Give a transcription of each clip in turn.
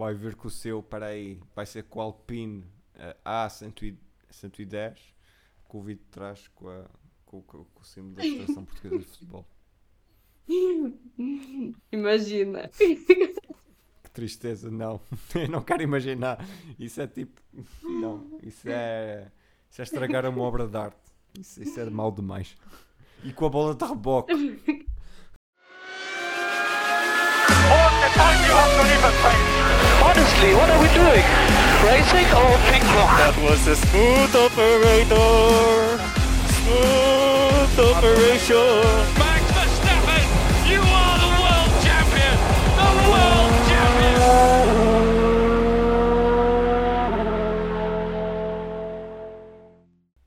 vai ver que o seu, para aí, vai ser com o Alpine eh, A110, com o vídeo de trás com, a, com, com, com o símbolo da Federação Portuguesa de Futebol. Imagina. Que tristeza, não. Eu não quero imaginar. Isso é tipo. Não, isso é. Isso é estragar uma obra de arte. Isso, isso é mal demais. E com a bola de reboque. Honestly, what are we doing? Racing or ping pong? That was a smooth operator. Smooth operation. Max Verstappen, you are the world champion! The world champion!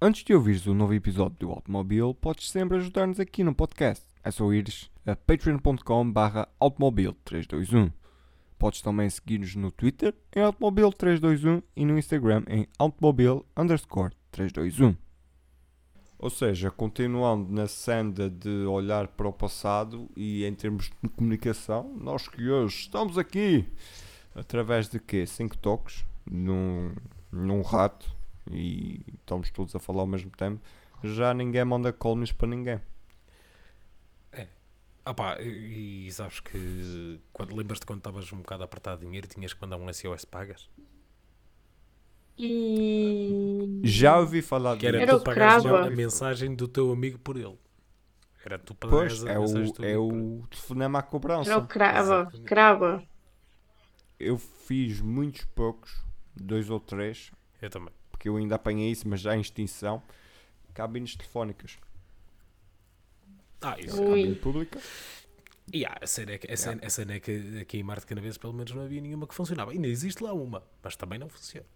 Antes de ouvires o novo episódio do Automóvel, podes sempre ajudar-nos aqui no podcast. É só ires a patreon.com barra automobile321. Podes também seguir-nos no Twitter em automobile321 e no Instagram em underscore 321. Ou seja, continuando na senda de olhar para o passado e em termos de comunicação, nós que hoje estamos aqui através de quê? Cinco toques num, num rato e estamos todos a falar ao mesmo tempo. Já ninguém manda colmes para ninguém. Ah pá, e, e sabes que quando lembras-te quando estavas um bocado apertado de dinheiro e tinhas que mandar um SOS pagas? E. Já ouvi falar Que era, Era tu o pagares a mensagem do teu amigo por ele. Era tu Pois, pagares a é mensagem do o, teu é o telefonema à cobrança. Era o crava. Crava. Eu fiz muitos poucos, dois ou três, Eu também. porque eu ainda apanhei isso, mas já em extinção. Cabines telefónicas. Ah, isso. Ui. Pública. E há, a cena é que, a cena, a cena é que aqui em Marte Canaveses pelo menos não havia nenhuma que funcionava. Ainda existe lá uma, mas também não funciona.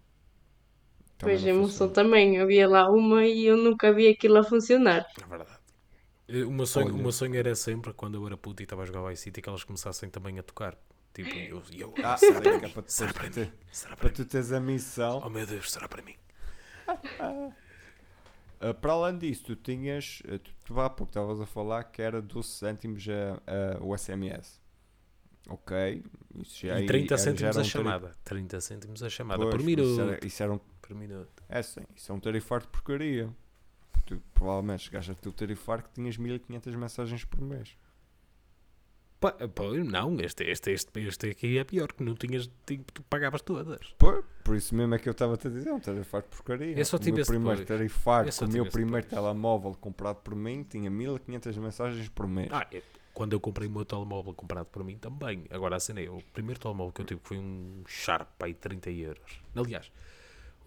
Também Pois, não em funciona. Moção também. Havia lá uma e eu nunca vi aquilo a funcionar. É verdade. Eh, O meu sonho, Olha. o meu sonho era sempre, quando eu era puto e estava a jogar Vice City, que elas começassem também a tocar. Tipo, e eu, eu Ah, será sei para que é mim? para tu Será para mim? Será Para para mim? tu teres a missão. Oh meu Deus, será para mim? Ah, para além disso, tu tinhas. ah, Tu, tu há pouco estavas a falar que era 12 cêntimos a, a- o SMS. Ok. Isso já E aí 30 era- já cêntimos a chamada. 30 cêntimos a chamada Pois, por Isso minuto. era, isso era um Por minuto. É sim, isso é um tarifário de porcaria. Tu provavelmente chegaste a ter o tarifário que tinhas 1500 mensagens por mês. Pá, pá, não, este, este, este, este aqui é pior, que não tinhas, ti- tu pagavas todas. Por, por isso mesmo é que eu estava a te dizer, é um tarifário de porcaria. Eu só o meu primeiro tarifário, com o meu primeiro depois. telemóvel comprado por mim, tinha 1500 mensagens por mês. Ah, eu- quando eu comprei o meu telemóvel comprado por mim também. Agora a cena é, o primeiro telemóvel que eu tive foi um Sharp aí 30 euros. Aliás,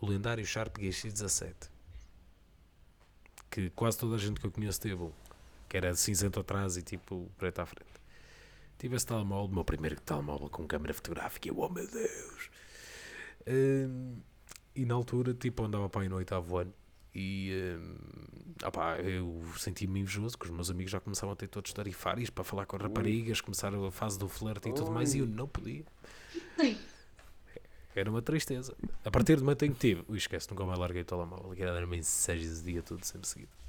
o lendário Sharp GX17. Que quase toda a gente que eu conheço teve um. Que era cinzento atrás e tipo preto à frente. Tive esse telemóvel, o meu primeiro telemóvel com câmera fotográfica. e Eu, oh meu Deus! Hum, e na altura, tipo, eu andava para aí no oitavo ano. E opá, eu senti-me invejoso que os meus amigos já começavam a ter todos tarifários para falar com raparigas, começaram a fase do flerte e tudo mais, e eu não podia. Era uma tristeza. A partir do momento em que tive, ui, esquece, nunca mais larguei o telemóvel, que era dar mensagens o dia todo sempre seguido.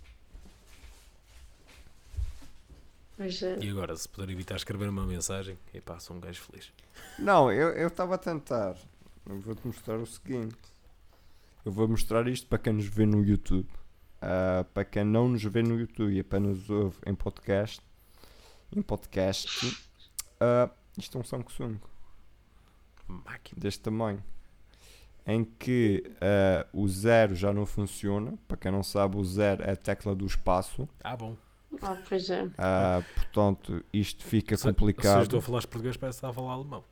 Pois é. E agora, se puder evitar escrever uma mensagem, epá, sou um gajo feliz. Não, eu estava a tentar. Eu vou-te mostrar o seguinte. Eu vou mostrar isto para quem nos vê no YouTube. Ah, para quem não nos vê no YouTube e apenas ouve em podcast. Em podcast. ah, isto é um Samsung Máquina. deste tamanho. Em que ah, o zero já não funciona. Para quem não sabe, o zero é a tecla do espaço. Ah, bom. Ah, pois é. Ah, portanto, isto fica Se- Se eu complicado. estou a falar português, parece que está a falar alemão.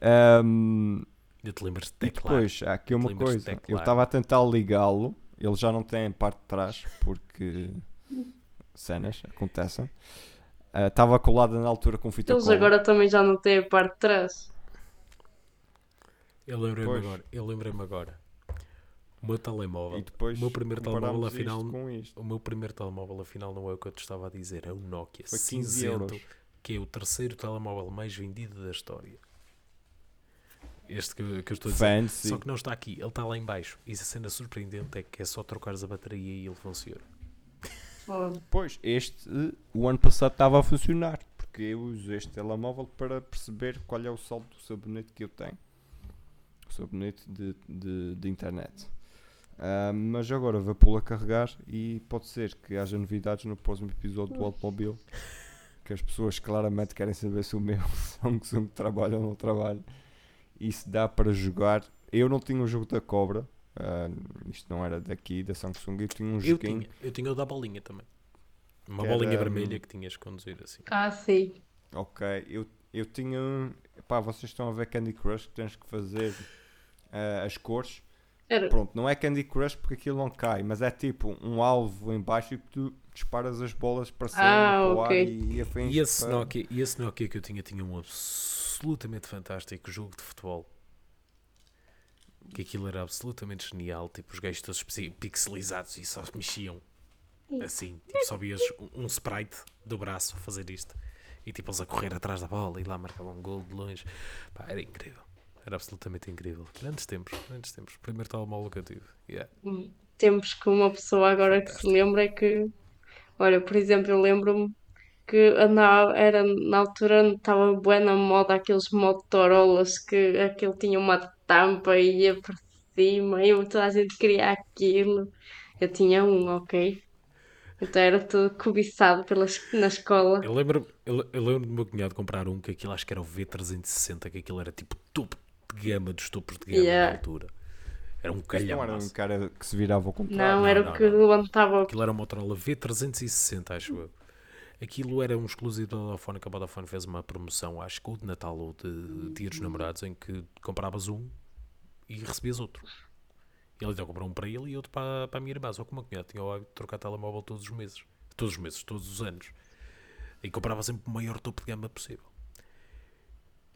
Ahm, Eu te lembras de E teclar. depois, há aqui uma coisa. Eu estava a tentar ligá-lo. Ele já não tem a parte de trás porque cenas acontecem. Ah, Estava colado na altura com fita Eles cola. agora também já não têm a parte de trás. Eu lembrei-me agora. Eu lembrei-me agora. O meu telemóvel. E depois o meu primeiro telemóvel, afinal. isto com isto. O meu primeiro telemóvel, afinal, não é o que eu te estava a dizer. É o Nokia Foi 15 cinzento, euros. que é o terceiro telemóvel mais vendido da história. Este que, eu- que eu estou a dizer. Fancy. Só que não está aqui, ele está lá em baixo. E a cena surpreendente é que é só trocares a bateria e ele funciona. Pois, este, o ano passado estava a funcionar. Porque porque eu uso este telemóvel para perceber qual é o saldo do sabonete que eu tenho. O sabonete de, de, de internet. Ah, mas agora vou pô-lo a carregar e pode ser que haja novidades no próximo episódio do Automóvel. Que as pessoas claramente querem saber se o meu Samsung trabalha ou não trabalha. E se dá para jogar. Eu não tinha o jogo da cobra. ah, isto não era daqui, da Samsung. Eu tinha um Eu joguinho. tinha, eu tinha o da bolinha também. Uma Que bolinha era, vermelha que tinhas que conduzir assim. Ah, sim. Ok, eu, eu tinha. um- Pá, vocês estão a ver Candy Crush que tens que fazer ah, as cores. Era, Pronto, não é Candy Crush porque aquilo não cai, mas é tipo um alvo em baixo e tu disparas as bolas para cima Ah, para o ok. ar e, e afins E esse, para- Nokia, e esse Nokia que eu tinha tinha um absolutamente fantástico jogo de futebol. Que aquilo era absolutamente genial. Tipo, os gajos todos pixelizados e só mexiam assim. Tipo, só vias um, um sprite do braço a fazer isto. E tipo, eles a correr atrás da bola e lá marcavam um gol de longe. Pá, era incrível. Era absolutamente incrível. Grandes tempos, grandes tempos. Primeiro telemóvel que eu tive. Yeah. tempos que uma pessoa agora que se lembra é que, olha, por exemplo, eu lembro-me que era na altura estava bué na moda aqueles Motorolas que aquele tinha uma tampa e ia para cima e toda a gente queria aquilo. Eu tinha um, ok? Então era tudo cobiçado pelas, na escola. Eu lembro, eu, eu lembro do meu cunhado comprar um que aquilo acho que era o V360, que aquilo era tipo topo de gama dos topos de gama Yeah. na altura. Era um Isto não era um cara que se virava ao contrário. Não, não, era não, o que não. levantava. Aquilo era um Motorola V360, acho eu. Aquilo era um exclusivo da Vodafone, que a Vodafone fez uma promoção, acho que ou de Natal ou de Dia dos Namorados, em que compravas um e recebias outro. Ele então comprou um para ele e outro para, para a minha irmã. Só que o meu cunhado tinha o hábito de trocar telemóvel todos os meses. Todos os meses, todos os anos. E comprava sempre o maior topo de gama possível.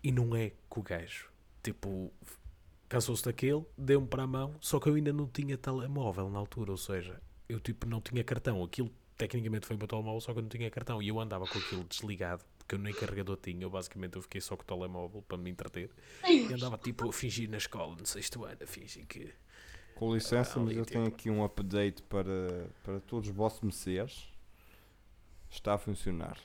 E não é que o gajo, tipo, cansou-se daquele, deu-me para a mão, só que eu ainda não tinha telemóvel na altura, ou seja, eu tipo não tinha cartão. Aquilo tecnicamente foi o meu telemóvel, só que eu não tinha cartão. E eu andava com aquilo desligado, porque eu nem carregador tinha. Eu basicamente eu fiquei só com o telemóvel para me entreter. E andava tipo a fingir na escola, no sexto ano, a fingir que. Com licença, Ah, mas eu tenho tipo- aqui um update para, para todos os vossos meceas. Está a funcionar.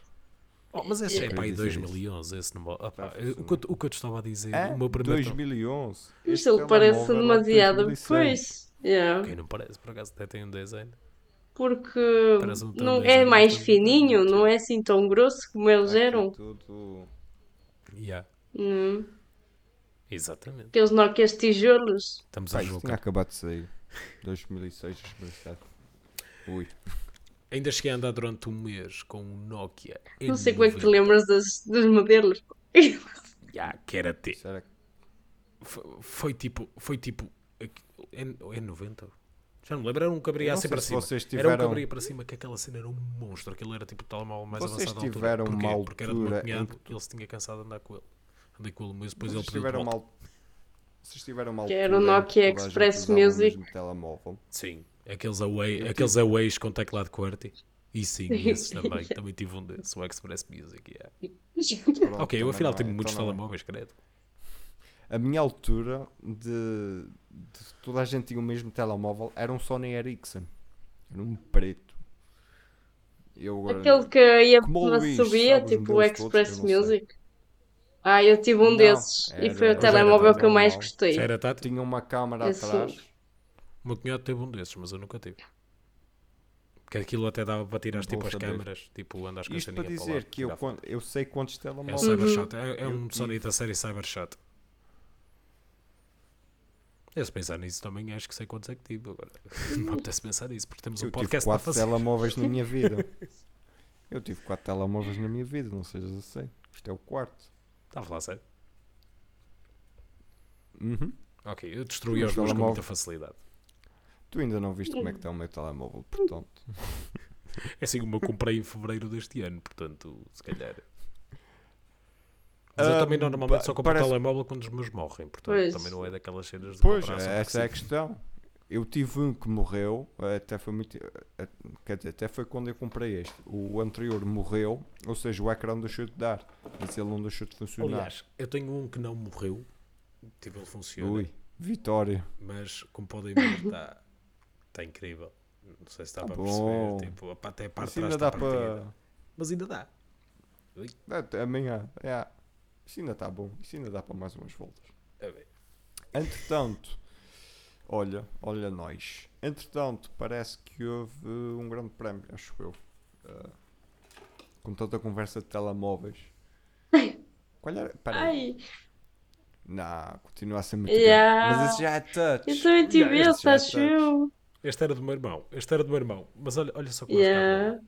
Oh, mas esse é Eu para aí queria dizer 2011, esse não ah, pá, o, que eu, o que eu te estava a dizer, É? o meu primeiro. 2011. Mas Este ele parece é demasiado 2006. depois. Yeah. Quem não parece, por acaso até tem um design. Porque um não tão é desenho mais bastante fininho, bonito. não é assim tão grosso como eles aqui eram. tudo- Yeah, Hum. exatamente. Aqueles Nokias tijolos. Estamos Pá, a isto tinha jogar. acabado de sair. 2006, 2007. Ui. Ainda cheguei a andar durante um mês com um Nokia. Não sei como é que te N90. lembras das, dos modelos. Ya, que era T. Será que Foi, foi tipo, foi tipo, N, N90? Já não me lembro, era um que abria assim para se cima. vocês Era um que tiveram- abria para cima, que aquela cena era um monstro. Aquilo era tipo o telemóvel mais Vocês avançado da altura. tiveram Porquê? uma Porque era do meu altura cunhado, ele se tinha cansado de andar com ele. Andei com ele, mas depois vocês ele pediu tiveram mal. Vocês tiveram mal. Que era o Nokia Express Music. telemóvel. Sim, aqueles Away, aqueles Aways com teclado QWERTY. E sim, esses também. também tive um desses, o Express Music. yeah. Pronto, Ok, eu afinal não é, tenho muitos telemóveis, credo. A minha altura de, de toda a gente tinha o mesmo telemóvel era um Sony Ericsson. Era um preto. Eu Aquele que ia Luís, subia, tipo o todos, Express sei. Music. Ah, eu tive um Não, desses. e era- foi o telemóvel que eu mais gostei. Era tátil? tinha uma câmara atrás. O meu cunhado teve um desses, mas eu nunca tive. Porque aquilo até dava para tirar tipo as câmaras, tipo andas com a Isto para dizer lá, que eu, tirar quan- eu sei quantos foto. É o telemóveis. Cybershot, é, é um tive. Sony da série Cybershot. Eu se pensar nisso também acho que sei quantos é que tive agora. Não apetece pensar nisso, porque temos um Eu tive podcast para quatro telemóveis na minha vida. Eu tive quatro telemóveis na minha vida, não sejas assim. Isto é o quarto. Está a falar sério? Uhum. Ok, eu destruí os meus com muita facilidade. Tu ainda não viste como é que está o meu telemóvel, portanto. É assim como eu comprei em fevereiro deste ano, portanto, se calhar. Mas eu Ah, também normalmente só compro parece- telemóvel quando os meus morrem, portanto Pois. também não é daquelas cenas de Pois, comprar só essa é a questão. Eu tive um que morreu, até foi muito. eh, Quer dizer, até foi quando eu comprei este. O anterior morreu, ou seja, o ecrã deixou de dar. Mas ele não deixou de funcionar. Aliás, eu tenho um que não morreu, tipo, ele funciona, Ui, vitória. mas como podem ver, está tá incrível. Não sei se está Tá para bom. perceber, tipo, a- até a parte de ainda trás dá está partida. para. Mas ainda dá. Ui. Ah, Também há. É. Isso ainda está bom. Isso ainda dá para mais umas voltas. É bem. Entretanto, olha, olha nós. Entretanto, parece que houve um grande prémio, acho eu. Ah, com tanta conversa de telemóveis. Qual era? Peraí. Ai, Não, continua a ser muito Yeah. grande. Mas esse já é touch. eu também tive esse, é acho eu. Este era do meu irmão. Este era do meu irmão. Mas olha, olha só como Yeah. yeah.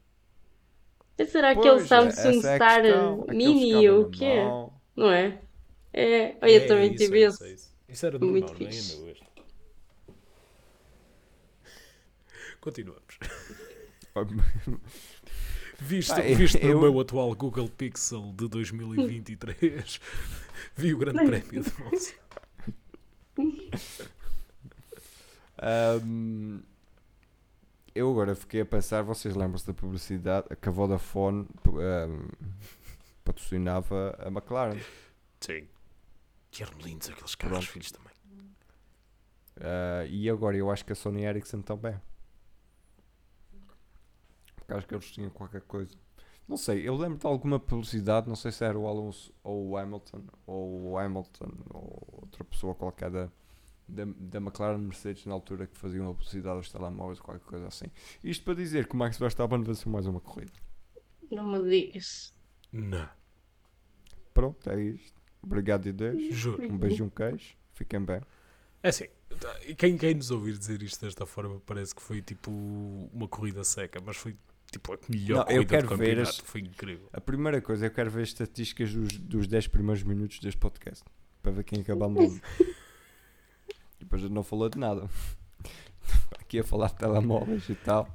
Esse era Pois, aquele é- Samsung é Star questão. Mini ou o quê? Não é? É, olha, eu também tive esse. Isso, isso. Isso era do meu Muito irmão, não é fixe. meu. Continuamos. Visto, eu- visto eu- no meu atual Google Pixel de 2023, vi o grande prémio de Monza. Ahm, eu agora fiquei a pensar, vocês lembram-se da publicidade que a Vodafone ahm, patrocinava a McLaren. Sim. Que eram lindos aqueles carros, Pronto. filhos também. Ah, e agora eu acho que a Sony Ericsson também. Porque acho que eles tinham qualquer coisa. Não sei, eu lembro de alguma publicidade, não sei se era o Alonso ou o Hamilton, ou o Hamilton, ou outra pessoa qualquer da, da, da McLaren Mercedes na altura que faziam a publicidade aos telemóveis ou qualquer coisa assim. Isto para dizer que o Max Verstappen venceu mais uma corrida. Não me digas. Não. Pronto, é isto. Obrigado e Deus. Juro. Um beijo e um queijo. Fiquem bem. É assim, quem, quem nos ouvir dizer isto desta forma parece que foi tipo uma corrida seca, mas foi tipo a melhor Não, eu corrida quero do ver campeonato. as- Foi incrível. A primeira coisa, eu quero ver as estatísticas dos, dos 10 primeiros minutos deste podcast. Para ver quem acabamos ouvir. Depois não falou de nada. Aqui a falar de telemóveis e tal.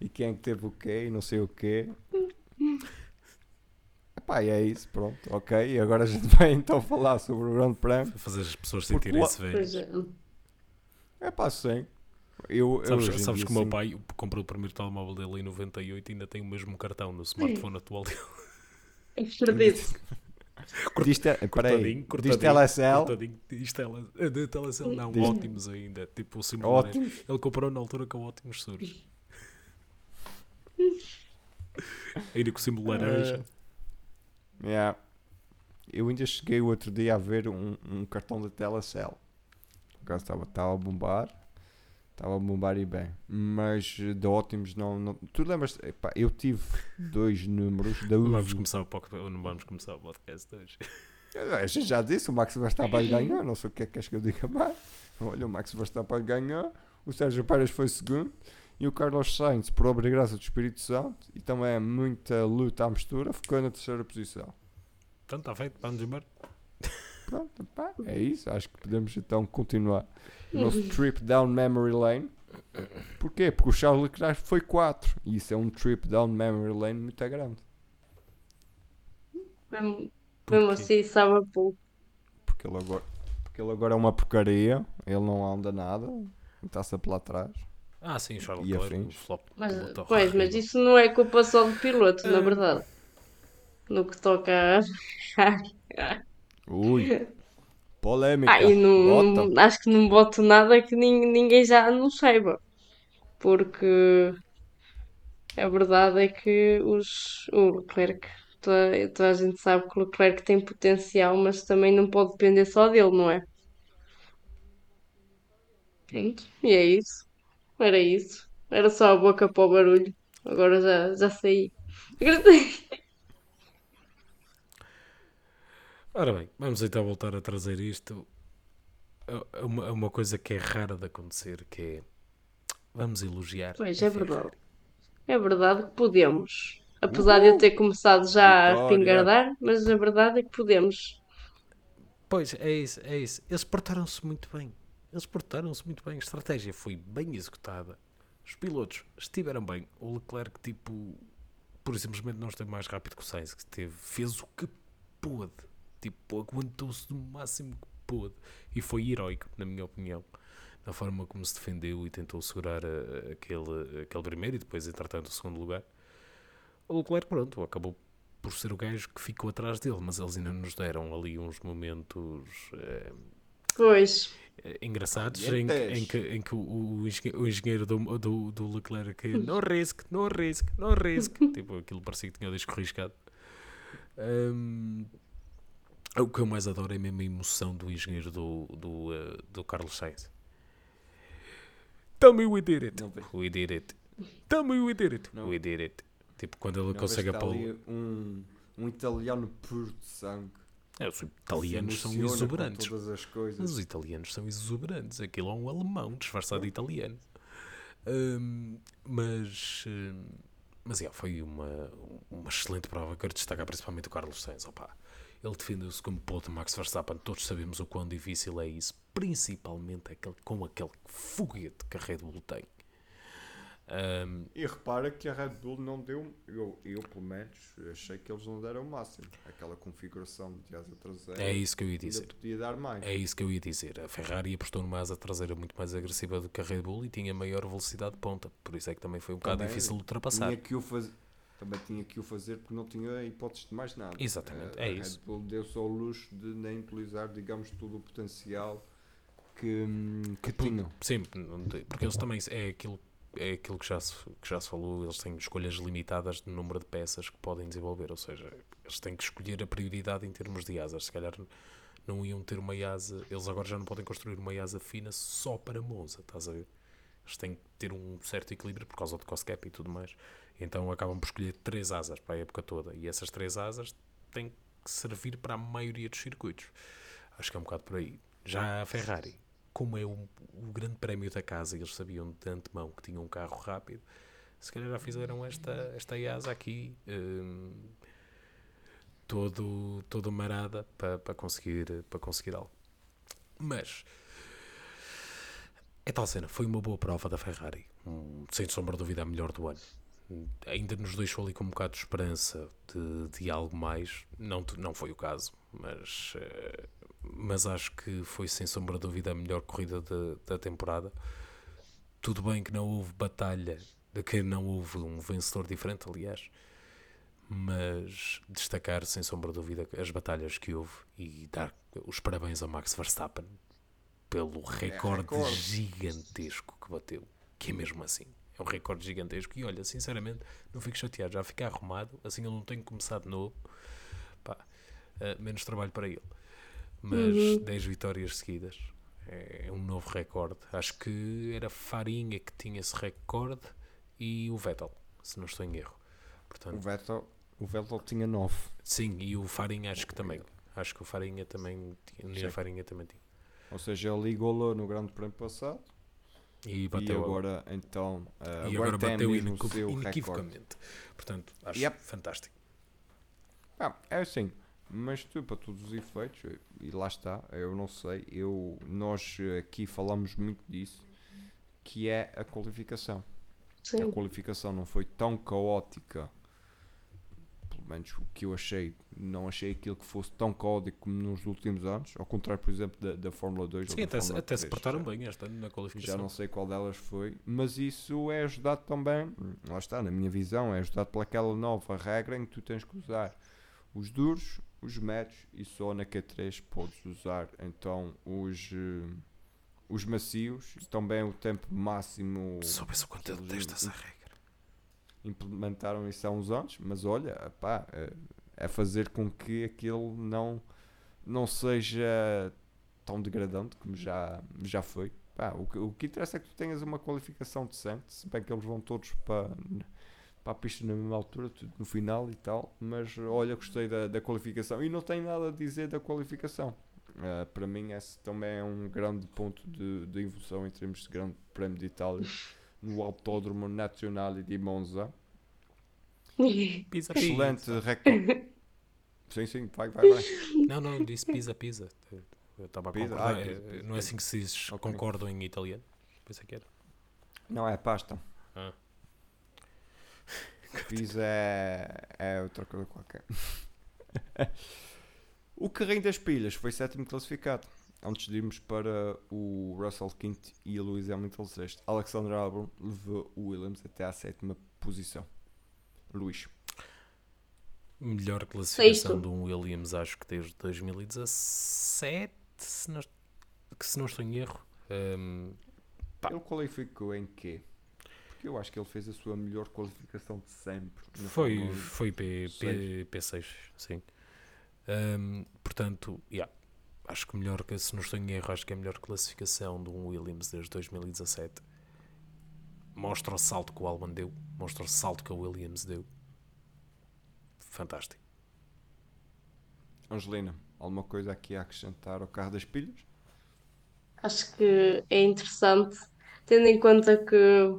E quem é que teve o quê e não sei o quê. Epá, e é isso, pronto, ok. E agora a gente vai então falar sobre o Grande Prémio. Fazer as pessoas sentirem-se velhas. é. É pá, sim. Eu, eu Sabes, em sabes que o meu sim. pai comprou o primeiro telemóvel dele em 98 e ainda tem o mesmo cartão no smartphone atual dele. Acredito. Te- peraí, Cortadinho, diz cortadinho. telecel. cortadinho. Diz tele, eh, de telecel não, Diz- ótimos ainda. Tipo o símbolo. né? Ótimo. Ele comprou na altura com ótimos suros. Ainda com o símbolo laranja. É. Yeah. Eu ainda cheguei o outro dia a ver um, um cartão da Telecel. O caso estava, estava a bombar. Estava a bombar e bem. Mas de ótimos não. não tu lembras? Epá, eu tive dois números da Não vamos começar o podcast, não vamos começar o podcast hoje. A gente já disse, o Max Verstappen ganhou. Não sei o que é que queres que eu diga mais. Olha, o Max Verstappen ganhou. O Sérgio Pérez foi segundo. E o Carlos Sainz, por obra e graça do Espírito Santo, e também muita luta à mistura, ficou na terceira posição. Então está feito, vamos embora. Pronto, pá, é isso. Acho que podemos então continuar o nosso trip down memory lane. Porquê? Porque o Charles Leclerc foi 4. E isso é um trip down memory lane muito grande. Mesmo, assim, sabe a pouco. Porque ele agora, porque ele agora é uma porcaria. Ele não anda nada. Está sempre lá atrás. Ah, sim, Charles Leclerc, flop. Mas, pois, mas isso não é culpa só do piloto, na verdade. No que toca a. Ui. Polêmica. Ah, e não, não- acho que não boto nada que nin- ninguém já não saiba. Porque a verdade é que os, o Leclerc, toda, toda a gente sabe que o Leclerc tem potencial, mas também não pode depender só dele, não é? Pronto, e é isso. Era isso. Era só a boca para o barulho. Agora já, já saí. Ora bem, vamos então voltar a trazer isto a a uma, a uma coisa que é rara de acontecer, que é vamos elogiar. Pois a é Ferrari. verdade. É verdade que podemos. Apesar de eu ter começado já a Vitória. espingardar, mas a verdade é que podemos. Pois, é isso, é isso. Eles portaram-se muito bem. Eles portaram-se muito bem. A estratégia foi bem executada. Os pilotos estiveram bem. O Leclerc, tipo, por simplesmente não esteve mais rápido que o Sainz, que esteve, fez o que pôde. Tipo, aguentou-se no máximo que pôde. E foi heroico, na minha opinião. Na forma como se defendeu e tentou segurar a- aquele, aquele primeiro e depois, entretanto, o segundo lugar. O Leclerc, pronto, acabou por ser o gajo que ficou atrás dele, mas eles ainda nos deram ali uns momentos eh, Pois, eh, engraçados em, que- em que, em que o, o engenhe- o engenheiro do, do, do Leclerc no risk, no risk, no risk tipo, aquilo parecia que tinha o disco riscado Hum, o que eu mais adoro é mesmo a emoção do engenheiro do, do, eh, do Carlos Sainz. Tell me we did it. Não. We did it. Tell me we did it. Não. We did it. Tipo, quando ele Não consegue que a está pole. ali um, um italiano puro de sangue. É, os italianos são exuberantes. todas as coisas. Mas os italianos são exuberantes. Aquilo é um alemão disfarçado de italiano. Hum, mas, hum, mas yeah, foi uma, uma excelente prova. Quero destacar principalmente o Carlos Sainz. Opa, ele defendeu-se como ponto Max Verstappen. Todos sabemos o quão difícil é isso. Principalmente aquele, com aquele foguete que a Red Bull tem. Hum, E repara que a Red Bull não deu, eu, eu pelo menos achei que eles não deram o máximo. Aquela configuração de asa traseira é isso que eu ia dizer. podia dar mais. É isso que eu ia dizer. A Ferrari apostou numa asa traseira muito mais agressiva do que a Red Bull e tinha maior velocidade de ponta. Por isso é que também foi um bocado Também difícil de ultrapassar. Tinha que o fazer. Também tinha que o fazer porque não tinha hipótese de mais nada. Exatamente, A- é a isso. Red Bull deu-se ao luxo de nem utilizar, digamos, todo o potencial que, hum, que tinham. Sim, porque eles também é aquilo, é aquilo que, já se, que já se falou, eles têm escolhas limitadas de número de peças que podem desenvolver, ou seja, eles têm que escolher a prioridade em termos de asas. Se calhar não iam ter uma asa, eles agora já não podem construir uma asa fina só para Monza, estás a ver? Eles têm que ter um certo equilíbrio por causa do cost cap e tudo mais. Então acabam por escolher três asas para a época toda. E essas três asas têm que servir para a maioria dos circuitos. Acho que é um bocado por aí. Já a Ferrari, como é o, o grande prémio da casa e eles sabiam de antemão que tinham um carro rápido, se calhar já fizeram esta, esta asa aqui hum, todo, todo marada para, para, conseguir, para conseguir algo. Mas é tal cena, foi uma boa prova da Ferrari, um, sem sombra de dúvida a melhor do ano. Ainda nos deixou ali com um bocado de esperança de, de algo mais. Não, não foi o caso, mas, eh, mas acho que foi sem sombra de dúvida a melhor corrida de- da temporada. Tudo bem que não houve batalha, que não houve um vencedor diferente, aliás, mas destacar sem sombra de dúvida as batalhas que houve e dar os parabéns ao Max Verstappen pelo recorde recorde. gigantesco que bateu, que é mesmo assim. É um recorde gigantesco e olha, sinceramente, não fico chateado, já fica arrumado, assim eu não tenho que começar de novo. Pá, eh, menos trabalho para ele. Mas 10 vitórias seguidas é um novo recorde. Acho que era Farinha que tinha esse recorde e o Vettel, se não estou em erro. O Portanto, Vettel, o Vettel tinha 9. sim, e o Farinha acho que também. Acho que o Farinha também tinha. Sim. O Farinha também tinha. Ou seja, ele ligou-lo no Grande Prémio passado E bateu e agora então eh, e agora tem bateu mesmo o inequiv- seu recorde. inequivocamente. Portanto, acho Yep. fantástico. Ah, é assim, mas tu, para todos os efeitos, e lá está, eu não sei, eu, nós aqui falamos muito disso, que é a qualificação. A Sim. qualificação não foi tão caótica, menos o que eu achei, não achei aquilo que fosse tão caótico como nos últimos anos, ao contrário, por exemplo, da, da Fórmula 2 ou Sim, até, se- Fórmula até se 3, portaram já. bem este ano na Já qualificação. não sei qual delas foi, mas isso é ajudado também, lá está, na minha visão, é ajudado pelaquela nova regra em que tu tens que usar os duros, os médios e só na Q3 podes usar então os, eh, os macios e também o tempo máximo. Soubesse o quanto eu detesto essa regra. Implementaram isso há uns anos, mas olha, pá, é, é fazer com que aquilo não, não seja tão degradante como já, já foi. Pá, o, que, o que interessa é que tu tenhas uma qualificação decente, se bem que eles vão todos para, para a pista na mesma altura, tudo no final e tal, mas olha, gostei da, da qualificação e não tenho nada a dizer da qualificação. Ah, para mim, esse também é um grande ponto de, de evolução em termos de Grande Prémio de Itália no Autódromo Nazionale di Monza. Pisa, Excelente pisa. recorde. sim, sim, vai, vai, vai. Não, não, disse pisa, pisa. Eu estava a Pisa, concordar. é- pisa, pisa, não é assim que se diz Ok. concordo em italiano? Pensei que era. Não é pasta. Ah. Pisa é, é outra coisa qualquer. o carrinho das pilhas foi sétimo classificado. Antes de irmos para o Russell quinto e o Lewis Hamilton sexto. Alexander Albon levou o Williams até à sétima posição. Luís. Melhor classificação Sexto. de um Williams, acho que desde 2017, se não, que se não estou em erro. Pá. Ele qualificou em quê? porque eu acho que ele fez a sua melhor qualificação de sempre. Foi, Fórmula 1. foi P, P, P6, sim. Ahm, portanto, yeah, acho que melhor que, se não estou em erro, acho que é a melhor classificação de um Williams desde 2017. Mostra o salto que o Albon deu, mostra o salto que o Williams deu. Fantástico. Angelina, alguma coisa aqui a acrescentar ao carro das pilhas? Acho que é interessante, tendo em conta que,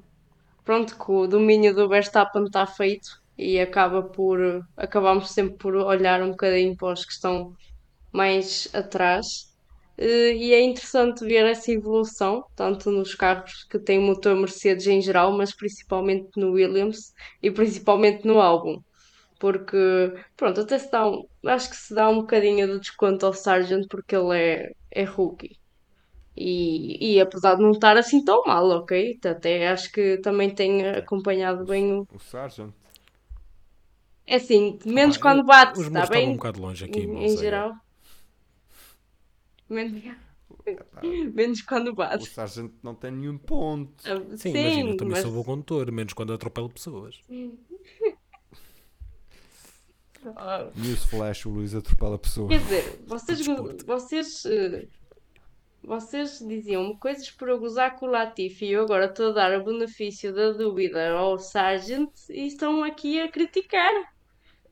pronto, que o domínio do Verstappen está feito e acaba por, acabamos sempre por olhar um bocadinho para os que estão mais atrás. Eh, E é interessante ver essa evolução, tanto nos carros que têm motor Mercedes em geral, mas principalmente no Williams e principalmente no álbum. Porque, pronto, até se dá um, acho que se dá um bocadinho de desconto ao Sargent porque ele é, é rookie. E, e apesar de não estar assim tão mal, ok? Até acho que também tem acompanhado bem o. O Sargent. É assim, menos Pá, quando bate, está bem? um bocado longe aqui, Em, em geral. Menos, menos quando o bate. Sargent não tem nenhum ponto. Ah, Sim, imagina, eu também mas- sou bom condutor, menos quando atropelo pessoas. Ah, Newsflash, o Luís atropela pessoas. Quer dizer, vocês, vocês, eh, vocês diziam coisas para gozar com o Latifi e eu agora estou a dar o benefício da dúvida ao Sargent e estão aqui a criticar.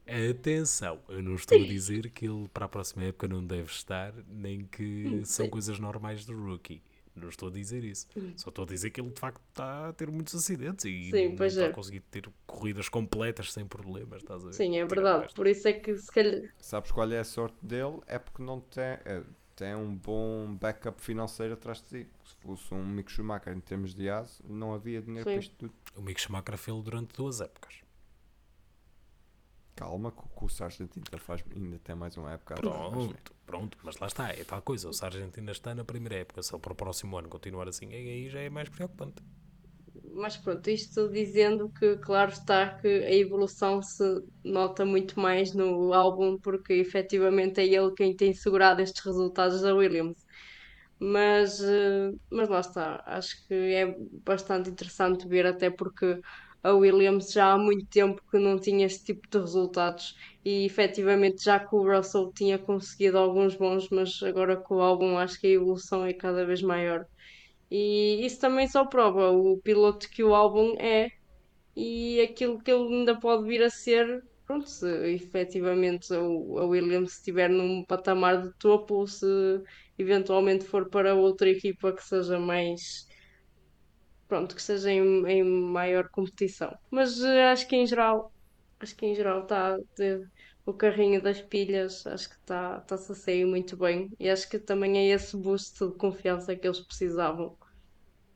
Atenção, eu não estou a dizer que ele para a próxima época não deve estar, nem que são coisas normais do rookie. Não estou a dizer isso. Só estou a dizer que ele de facto está a ter muitos acidentes e Sim, não está é. a conseguir ter corridas completas sem problemas. Estás a ver? Sim, é verdade. Por isso é que se calhar. Sabes qual é a sorte dele? É porque não tem, é, tem um bom backup financeiro atrás de si. Se fosse um Mick Schumacher em termos de aço, não havia dinheiro Sim. para isto tudo. O Mick Schumacher fez durante duas épocas. Calma, que, o Sargent ainda, faz, ainda tem mais uma época. Pronto, pronto, mas lá está, é tal coisa. O Sargent ainda está na primeira época. Se ele para o próximo ano continuar assim, aí já é mais preocupante. Mas pronto, isto dizendo que, claro está, que a evolução se nota muito mais no álbum, porque efetivamente é ele quem tem segurado estes resultados da Williams. Mas, eh, mas lá está, acho que é bastante interessante ver, até porque a Williams já há muito tempo que não tinha este tipo de resultados e efetivamente já que o Russell tinha conseguido alguns bons, mas agora com o álbum acho que a evolução é cada vez maior. E isso também só prova o piloto que o álbum é e aquilo que ele ainda pode vir a ser, pronto, se efetivamente a Williams estiver num patamar de topo se eventualmente for para outra equipa que seja mais, pronto, que seja em, em maior competição. Mas eh, acho que em geral, acho que em geral está o carrinho das pilhas, acho que está está-se a sair muito bem e acho que também é esse boost de confiança que eles precisavam.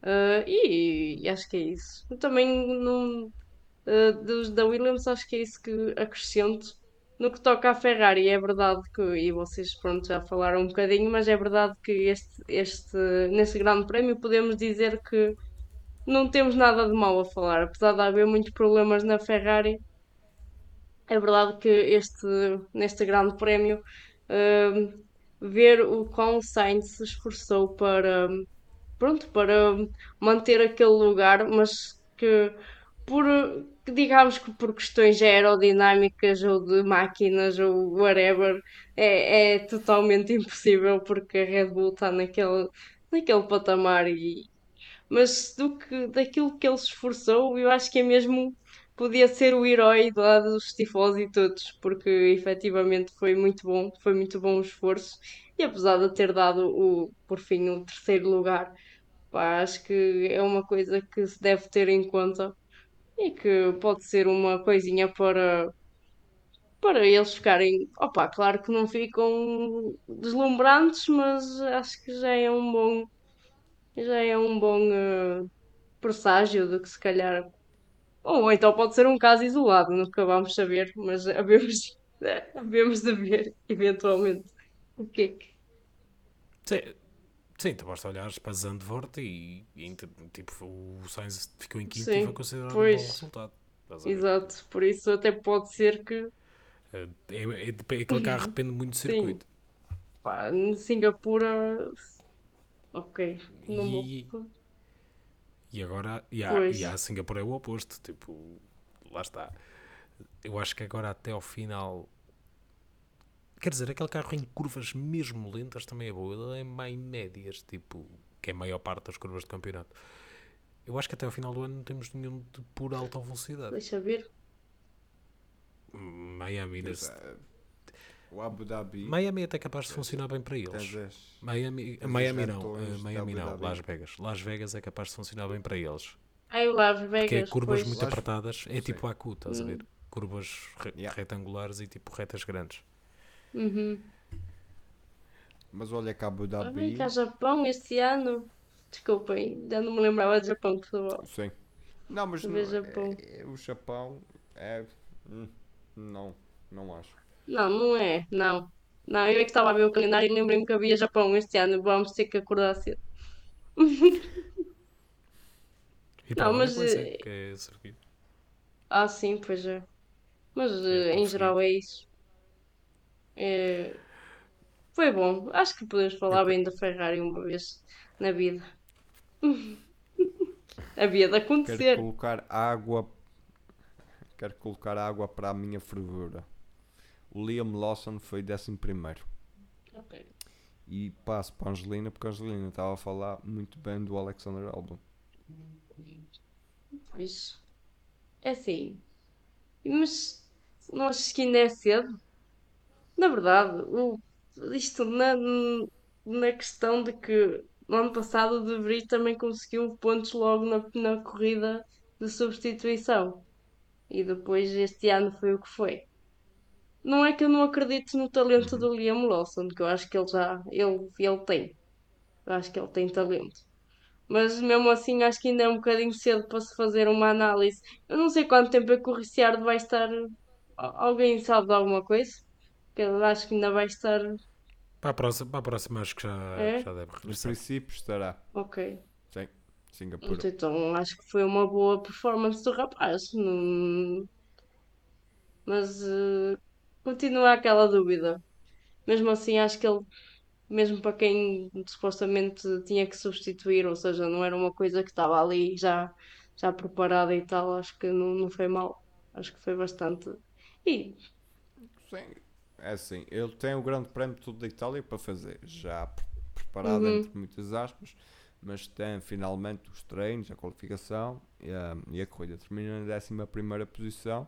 Ah, e, e acho que é isso. Também não, ah, dos da Williams acho que é isso que acrescento. No que toca à Ferrari, é verdade que, e vocês pronto, já falaram um bocadinho, mas é verdade que este, este, neste grande prémio podemos dizer que não temos nada de mal a falar, apesar de haver muitos problemas na Ferrari. É verdade que este, neste grande prémio, ah, ver o quão Sainz se esforçou para, pronto, para manter aquele lugar, mas que por, digamos que por questões aerodinâmicas ou de máquinas ou whatever, é, é totalmente impossível porque a Red Bull está naquele, naquele patamar e, mas do que, daquilo que ele se esforçou, eu acho que é mesmo podia ser o herói lá dos tifós e todos, porque efetivamente foi muito bom, foi muito bom o esforço, e apesar de ter dado o, por fim o terceiro lugar, pá, acho que é uma coisa que se deve ter em conta e que pode ser uma coisinha para para eles ficarem, opá, claro que não ficam deslumbrantes, mas acho que já é um bom já é um bom eh, presságio de que se calhar. Ou então pode ser um caso isolado, nunca vamos saber, mas havemos, havemos de ver, eventualmente. O que é que. Sim, sim então basta olhares para Zandvoort e, e tipo, o Sainz ficou em quinto e Sim, foi considerado pois. um bom resultado. Exato, por isso até pode ser que É, é, é, é aquele carro depende muito do Sim. circuito. pá, em Singapura. Ok, não E- vou. E agora, e a, Pois. e a Singapura é o oposto, tipo, lá está. Eu acho que agora até ao final. Quer dizer, aquele carro em curvas mesmo lentas também é bom. Ele é mais médias, tipo, que é a maior parte das curvas do campeonato. Eu acho que até ao final do ano não temos nenhum de pura alta velocidade. Deixa ver. Miami, nesse- O Abu Dhabi Miami é até capaz de funcionar bem para eles. 10. Miami, Miami não, eh, Miami não. Las Vegas. Las Vegas é capaz de funcionar bem para eles. Ai, o Las Porque é Vegas. curvas pois. muito Las- apertadas, é Sim. tipo a Acu, estás a Hum. ver? Curvas re- Yeah. retangulares e tipo retas grandes. Uhum. Mas olha que Abu Dhabi. cá Japão este ano. Desculpem, ainda não me lembrava de Japão de futebol. Sim. Não, mas não, Japão. é- é- o Japão é. hum, não, não acho. Não, não é, não. Não, eu é que estava a ver o calendário e lembrei-me que havia Japão este ano. Vamos ter que acordar cedo. E Não, mas, mas, eh, é. Ah, sim, pois é. Mas É, eh, em geral é isso. É, Foi bom. Acho que podemos falar bem da Ferrari uma vez na vida. Havia de Quero acontecer. colocar água. Quero colocar água para a minha fervura. O Liam Lawson foi 11 primeiro. Ok. E passo para a Angelina porque a Angelina estava a falar muito bem do Alexander Albon. Pois. É assim. Mas não achas que ainda é cedo? Na verdade, o, isto na, na questão de que no ano passado o De Vries também conseguiu pontos logo na, na corrida de substituição. E depois este ano foi o que foi. Não é que eu não acredito no talento do Liam Lawson, que eu acho que ele já ele, ele tem. Eu acho que ele tem talento. Mas mesmo assim acho que ainda é um bocadinho cedo para se fazer uma análise. Eu não sei quanto tempo é que o Ricciardo vai estar. Al- Alguém sabe de alguma coisa? Que eu acho que ainda vai estar. Para a próxima, para a próxima acho que já, É? já deve No regressar. princípio estará. Ok. Sim. Singapura. Então acho que foi uma boa performance do rapaz. Não- Mas eh, continua aquela dúvida. Mesmo assim, acho que ele, mesmo para quem supostamente tinha que substituir, ou seja, não era uma coisa que estava ali já, já preparada e tal, acho que não, não foi mal. Acho que foi bastante. E Sim. É assim, ele tem o grande prémio todo da Itália para fazer. Já pre- preparado Uhum. entre muitas aspas. Mas tem finalmente os treinos, a qualificação e a, e a corrida. Termina na 11 posição.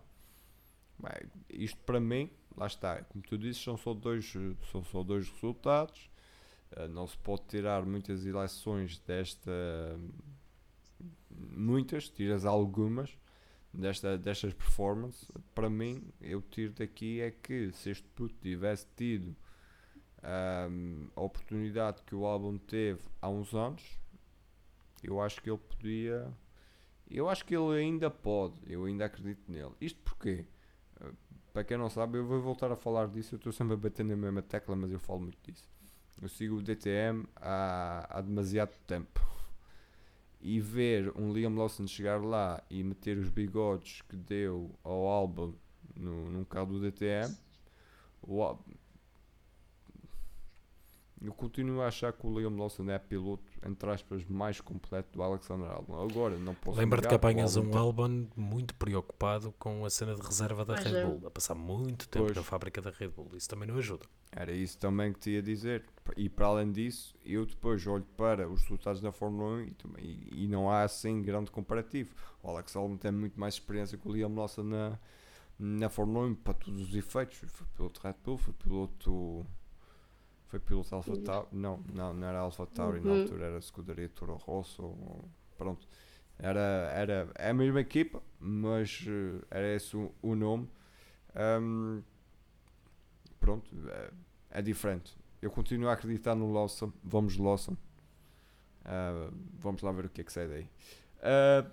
Isto para mim, lá está, como tu dizes, são só dois, são só dois resultados. Eh, Não se pode tirar muitas eleições desta. Muitas, tiras algumas desta, destas performances. Para mim, eu tiro daqui é que se este puto tivesse tido ahm, a oportunidade que o álbum teve há uns anos, eu acho que ele podia. Eu acho que ele ainda pode, eu ainda acredito nele. Isto porquê? Para quem não sabe, eu vou voltar a falar disso. Eu estou sempre a bater na mesma tecla, mas eu falo muito disso. Eu sigo o DTM há, há demasiado tempo. E ver um Liam Lawson chegar lá e meter os bigodes que deu ao álbum no, num carro do DTM, o eu continuo a achar que o Liam Lawson é piloto, entre aspas, mais completo do Alexander Albon. Agora, não posso Lembra-te que apanhas o um Albon muito preocupado com a cena de reserva da Pois Red é. Bull, a passar muito tempo Pois. na fábrica da Red Bull. Isso também não ajuda. Era isso também que te ia dizer. E para além disso, eu depois olho para os resultados da Fórmula 1 e, também- e- e não há assim grande comparativo. O Alex Albon tem muito mais experiência que o Liam Lawson na, na Fórmula 1 para todos os efeitos. Foi piloto Red Bull, foi piloto. Foi piloto Alfa Tauri. Não, não, não era Alfa Tauri na Uhum. altura, era a escuderia Toro Rosso. Pronto. Era, era é a mesma equipa, mas eh, era esse o, o nome. Ahm, pronto, é, é diferente. Eu continuo a acreditar no Lawson. Vamos Lawson. Ah, vamos lá ver o que é que sai daí. Ah,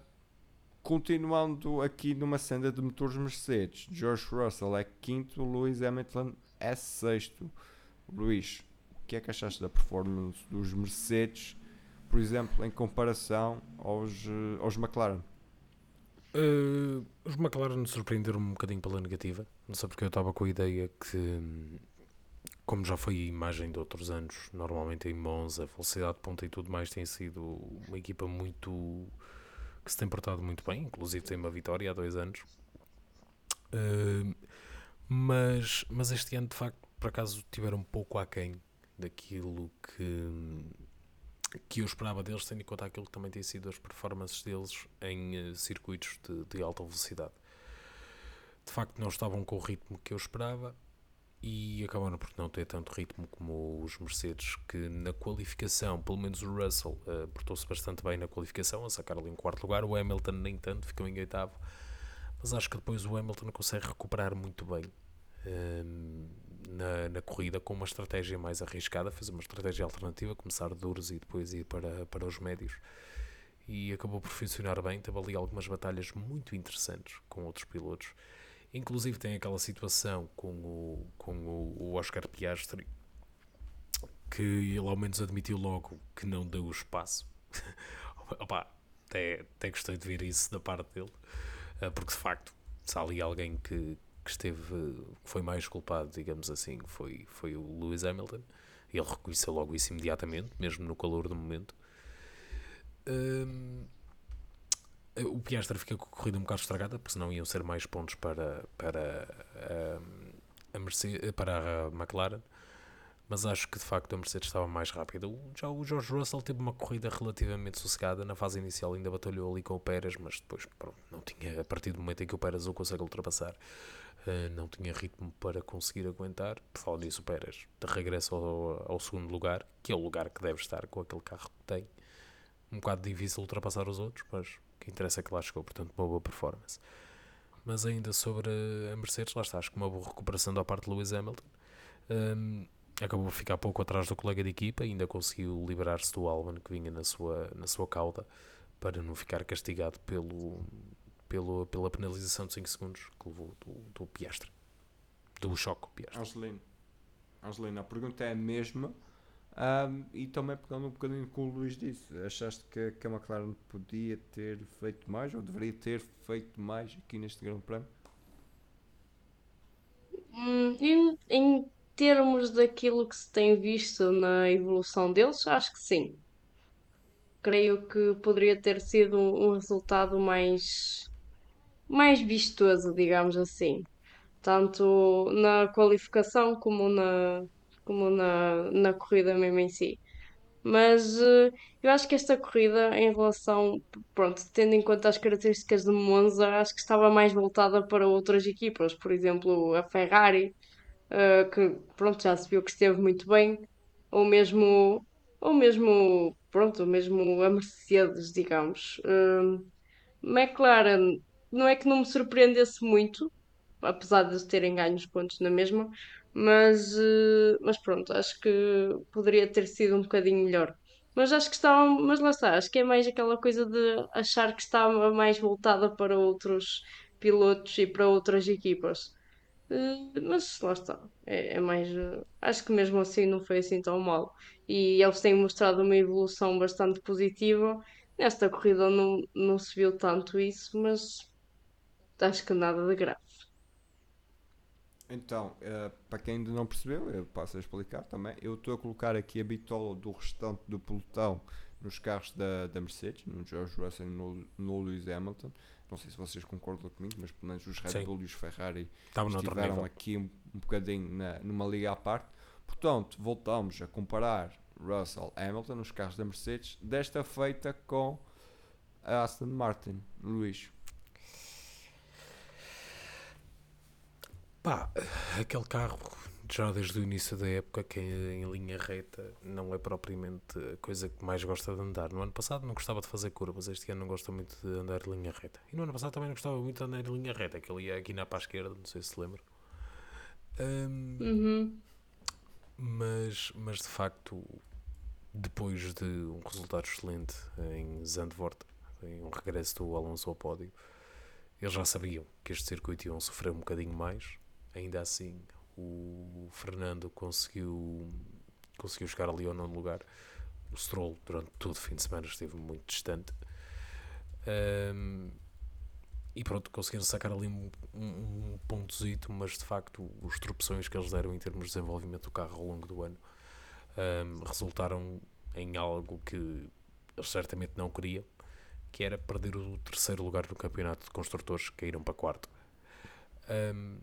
continuando aqui numa senda de motores Mercedes, George Russell é quinto, Lewis Hamilton é sexto. Luís, que é que achaste da performance dos Mercedes, por exemplo, em comparação aos, eh, aos McLaren? Uh, os McLaren surpreenderam um bocadinho pela negativa. Não sei porque eu estava com a ideia que, como já foi a imagem de outros anos, normalmente em Monza, velocidade de ponta e tudo mais, tem sido uma equipa muito que se tem portado muito bem, inclusive tem uma vitória há dois anos. Uh, mas, mas este ano, de facto, por acaso, tiveram um pouco aquém daquilo que, que eu esperava deles, tendo em conta aquilo que também tem sido as performances deles em uh, circuitos de, de alta velocidade. De facto, não estavam com o ritmo que eu esperava e acabaram por não ter tanto ritmo como os Mercedes, que na qualificação, pelo menos o Russell, uh, portou-se bastante bem na qualificação, a sacar ali em quarto lugar, o Hamilton nem tanto, ficou em oitavo, mas acho que depois o Hamilton consegue recuperar muito bem uh, na, na corrida com uma estratégia mais arriscada, fez uma estratégia alternativa, começar duros e depois ir para, para os médios. E acabou por funcionar bem, teve ali algumas batalhas muito interessantes com outros pilotos Inclusive tem aquela situação com o, com o, Oscar Piastri que ele ao menos admitiu logo que não deu o espaço. Opa, até, até gostei de ver isso da parte dele, eh, porque de facto, se há ali alguém que, que esteve, foi mais culpado, digamos assim, foi, foi o Lewis Hamilton. Ele reconheceu logo isso imediatamente, mesmo no calor do momento. Hum, o Piastre fica com a corrida um bocado estragada, porque senão iam ser mais pontos para, para, a, a Mercedes, para a McLaren. Mas acho que de facto a Mercedes estava mais rápida. Já o George Russell teve uma corrida relativamente sossegada. Na fase inicial ainda batalhou ali com o Pérez, mas depois pronto, não tinha, a partir do momento em que o Pérez o consegue ultrapassar, uh, não tinha ritmo para conseguir aguentar. Por falar disso, o Pérez de regresso ao, ao segundo lugar, que é o lugar que deve estar com aquele carro que tem. Um bocado difícil ultrapassar os outros, mas que interessa é que lá chegou, portanto, uma boa performance. Mas ainda sobre a Mercedes, lá está, acho que uma boa recuperação da parte de Lewis Hamilton. Um, acabou por ficar pouco atrás do colega de equipa, ainda conseguiu liberar-se do Albon que vinha na sua, na sua cauda para não ficar castigado pelo, pelo, pela penalização de 5 segundos que levou do, do Piastre, do choque Piastre. Angelina, Angelina, a pergunta é a mesma um, e também pegando um bocadinho com o Luís disse, achaste que, que a McLaren podia ter feito mais ou deveria ter feito mais aqui neste Grande Prémio? Hum, em, em termos daquilo que se tem visto na evolução deles, acho que sim. Creio que poderia ter sido um resultado mais, mais vistoso, digamos assim. Tanto na qualificação como na, como na, na corrida mesmo em si. Mas uh, eu acho que esta corrida, em relação, pronto, tendo em conta as características de Monza, acho que estava mais voltada para outras equipas, por exemplo, a Ferrari, uh, que pronto, já se viu que esteve muito bem, ou mesmo, ou mesmo, pronto, mesmo a Mercedes, digamos. Uh, McLaren, não é que não me surpreendesse muito, apesar de terem ganho os pontos na mesma, mas, eh, mas pronto, acho que poderia ter sido um bocadinho melhor. Mas acho que estava, mas lá está, acho que é mais aquela coisa de achar que estava mais voltada para outros pilotos e para outras equipas. Eh, Mas lá está, é, é mais. eh, Acho que mesmo assim não foi assim tão mal. E eles têm mostrado uma evolução bastante positiva. Nesta corrida não, não se viu tanto isso, mas acho que nada de grave. Então, uh, para quem ainda não percebeu, eu passo a explicar também. Eu estou a colocar aqui a bitola do restante do pelotão nos carros da, da Mercedes, no George Russell e no, no Lewis Hamilton. Não sei se vocês concordam comigo, mas pelo menos os Red Sim. Bull e os Ferrari noutro estiveram aqui um, um bocadinho na, numa liga à parte. Portanto, voltamos a comparar Russell Hamilton nos carros da Mercedes, desta feita com a Aston Martin. Luís, Pá, aquele carro, já desde o início da época, que em linha reta não é propriamente a coisa que mais gosta de andar. No ano passado não gostava de fazer curvas, este ano não gosta muito de andar em linha reta. E no ano passado também não gostava muito de andar em linha reta, que ele ia aqui na para a esquerda, não sei se se lembra. Hum, Uhum. mas, mas de facto, depois de um resultado excelente em Zandvoort, em um regresso do Alonso ao pódio, eles já sabiam que este circuito iam sofrer um bocadinho mais. Ainda assim, o Fernando conseguiu, conseguiu chegar ali ao nono lugar. O Stroll, durante todo o fim de semana, esteve muito distante. Ahm, e pronto, conseguiram sacar ali um, um, um pontozito, mas de facto os tropeções que eles deram em termos de desenvolvimento do carro ao longo do ano ahm, resultaram em algo que eles certamente não queriam, que era perder o terceiro lugar no campeonato de construtores, caíram para quarto. Ahm,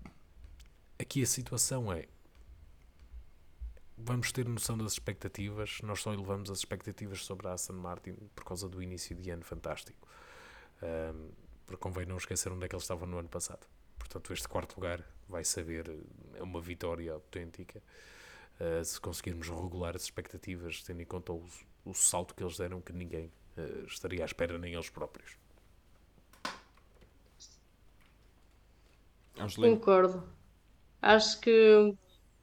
aqui a situação é vamos ter noção das expectativas. Nós só elevamos as expectativas sobre a Aston Martin por causa do início de ano fantástico. Ahm, porque convém não esquecer onde é que eles estavam no ano passado. Portanto, este quarto lugar vai saber, é uma vitória autêntica. Uh, se conseguirmos regular as expectativas, tendo em conta o, o salto que eles deram, que ninguém uh, estaria à espera, nem eles próprios. Angelina, Concordo. Acho que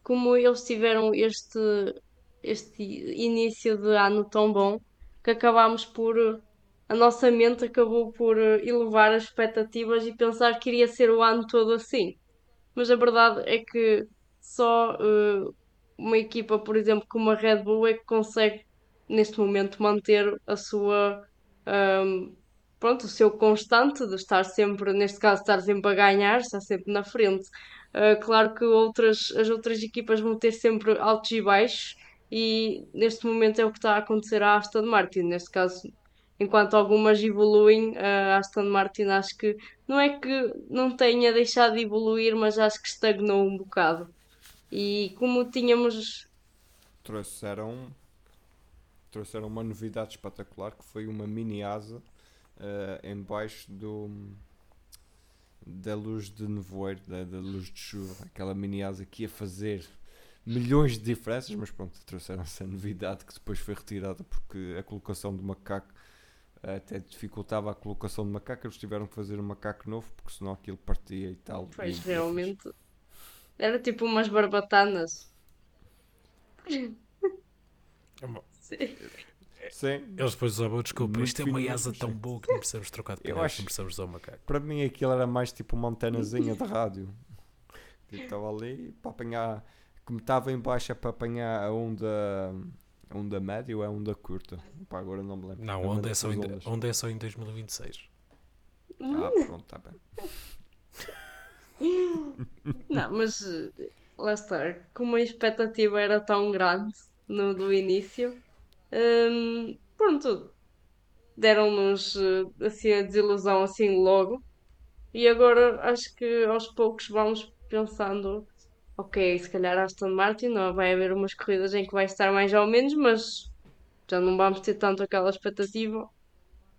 como eles tiveram este, este início de ano tão bom, que acabámos por, a nossa mente acabou por elevar as expectativas e pensar que iria ser o ano todo assim. Mas a verdade é que só eh, uma equipa, por exemplo, como a Red Bull é que consegue neste momento manter a sua ahm, pronto, o seu constante de estar sempre, neste caso, estar sempre a ganhar, estar sempre na frente. Uh, claro que outras, as outras equipas vão ter sempre altos e baixos, e neste momento é o que está a acontecer à Aston Martin. Neste caso, enquanto algumas evoluem, a Aston Martin acho que não é que não tenha deixado de evoluir, mas acho que estagnou um bocado. E como tínhamos. trouxeram, trouxeram uma novidade espetacular que foi uma mini asa eh, em baixo do, da luz de nevoeiro, da, da luz de chuva. Aquela mini asa que ia fazer milhões de diferenças, mas pronto, trouxeram essa novidade que depois foi retirada porque a colocação do macaco até dificultava a colocação do macaco, eles tiveram que fazer um macaco novo porque senão aquilo partia e tal. Pois E- realmente. Era tipo umas barbatanas. Sim. Sim, Eles depois usavam desculpa. Muito Isto é uma asa tão boa que não precisamos trocar de Eu pneus, acho- não precisamos usar o macaco. para mim aquilo era mais tipo uma antenazinha de rádio. Que estava ali para apanhar, como estava em baixo é para apanhar a onda, a onda média ou a onda curta. Pá, agora não me lembro. Não, uma onde é, só em, onde é só em 2026. Ah, pronto, está bem. Não, mas eh, lá está, como a expectativa era tão grande no do início, hum, pronto, deram-nos eh, assim a desilusão assim logo, e agora acho que aos poucos vamos pensando, ok, se calhar Aston Martin não vai haver umas corridas em que vai estar mais ou menos, mas já não vamos ter tanto aquela expectativa,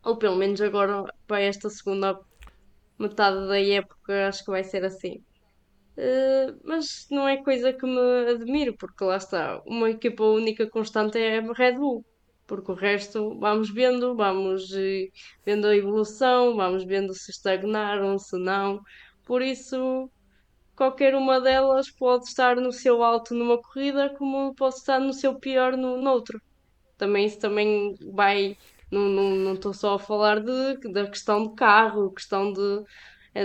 ou pelo menos agora para esta segunda metade da época acho que vai ser assim. Uh, mas não é coisa que me admiro, porque lá está, uma equipa única constante é a Red Bull, porque o resto vamos vendo, vamos eh, vendo a evolução, vamos vendo se estagnaram, se não. Por isso, qualquer uma delas pode estar no seu alto numa corrida, como pode estar no seu pior no, noutro. Também isso também vai. Não estou não, não só a falar de, da questão de carro, questão de,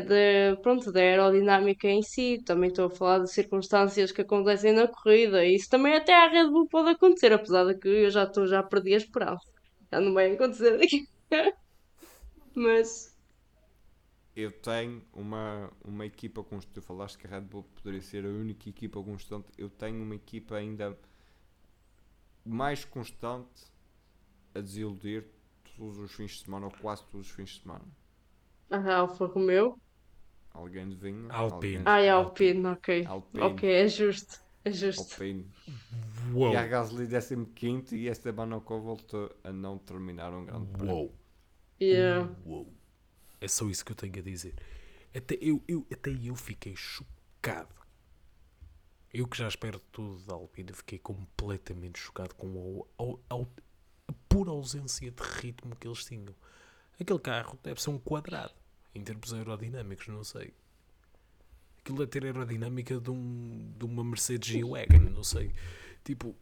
de, pronto, da aerodinâmica em si. Também estou a falar de circunstâncias que acontecem na corrida. E isso também até à Red Bull pode acontecer, apesar de que eu já estou, já perdi a esperança. Já não vai acontecer aqui. Mas Eu tenho uma, uma equipa constante. Tu falaste que a Red Bull poderia ser a única equipa constante. Eu tenho uma equipa ainda mais constante a desiludir todos os fins de semana, ou quase todos os fins de semana. A Alfa Romeo. Alguém adivinha? Alpine. Ah, é Alpine, ok. Alpine. Ok, é justo. É justo. Alpine. Uou! E a Gasly 15 e Esteban Ocon voltou a não terminar um grande prémio. Uou! Yeah. Uou! É só isso que eu tenho a dizer. Até eu, eu, até eu fiquei chocado. Eu que já espero tudo da Alpine, fiquei completamente chocado com a, a- a- a pura ausência de ritmo que eles tinham. Aquele carro deve ser um quadrado, em termos aerodinâmicos, não sei. Aquilo deve ter aerodinâmica de, um, de uma Mercedes G-Wagon, não sei. Tipo,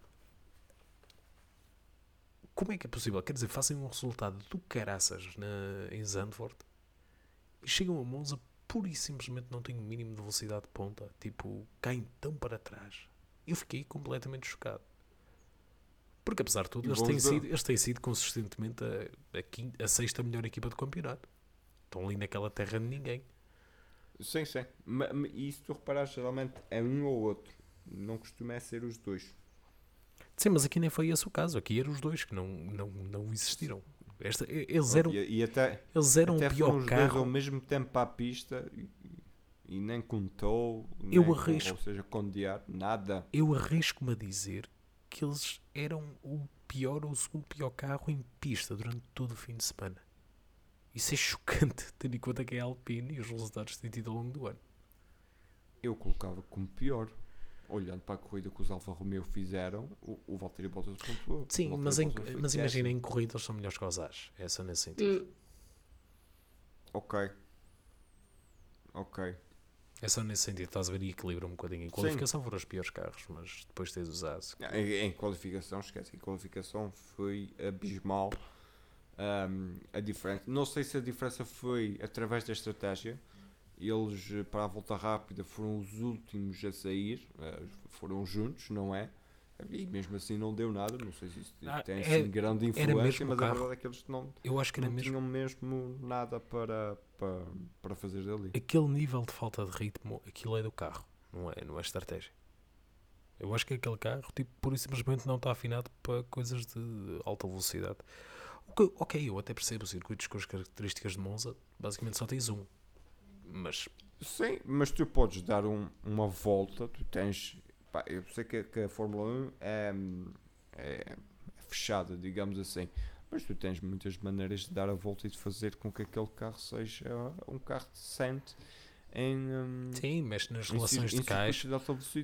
como é que é possível? Quer dizer, fazem um resultado do caraças na, em Zandvoort e chegam a Monza pura e simplesmente não têm o mínimo de velocidade de ponta. Tipo, caem tão para trás. Eu fiquei completamente chocado. Porque apesar de tudo, eles têm, sido, eles têm sido consistentemente a, a, quinta- a sexta melhor equipa do campeonato. Estão ali naquela terra de ninguém. Sim, sim. E se tu reparares, geralmente é um ou outro. Não costuma é ser os dois. Sim, mas aqui nem foi esse o caso. Aqui eram os dois que não, não, não existiram. Esta, eles eram, E, e até, eles eram até o foram pior dois ao carro. mesmo tempo para a pista e, e nem contou, Eu nem com- arrisco. ou seja, condear, nada. Eu arrisco-me a dizer que eles eram o pior ou o segundo pior carro em pista durante todo o fim de semana. Isso é chocante, tendo em conta que é a Alpine e os resultados que têm tido ao longo do ano. Eu colocava como pior. Olhando para a corrida que os Alfa Romeo fizeram, o, o Valtteri Bottas pontuou. Sim, mas, em, mas imagina, em corrida eles são melhores que os As. É só nesse sentido. Hum, Ok. Ok. É só nesse sentido, estás a ver e equilibra um bocadinho. Em qualificação foram os piores carros, mas depois tens os As. Em, em qualificação, esquece, em qualificação foi abismal ahm, a diferença. Não sei se a diferença foi através da estratégia. Eles, eh, para a volta rápida, foram os últimos a sair, eh, foram juntos, não é? E mesmo assim não deu nada. Não sei se isso Ah, tem é- assim, grande era influência, mas a carro. verdade é que eles não, Eu acho que não mesmo tinham mesmo nada para, para, para fazer dali. aquele nível de falta de ritmo, aquilo é do carro, não é, não é estratégia. Eu acho que aquele carro, tipo, pura e simplesmente não está afinado para coisas de alta velocidade. O que- ok, eu até percebo circuitos com as características de Monza, basicamente só tens um. Mas Sim, mas tu podes dar um- uma volta, tu tens. pá, eu sei que, que a Fórmula 1 é, é fechada, digamos assim, mas tu tens muitas maneiras de dar a volta e de fazer com que aquele carro seja um carro decente em. hum, sim, mexe nas relações de caixa.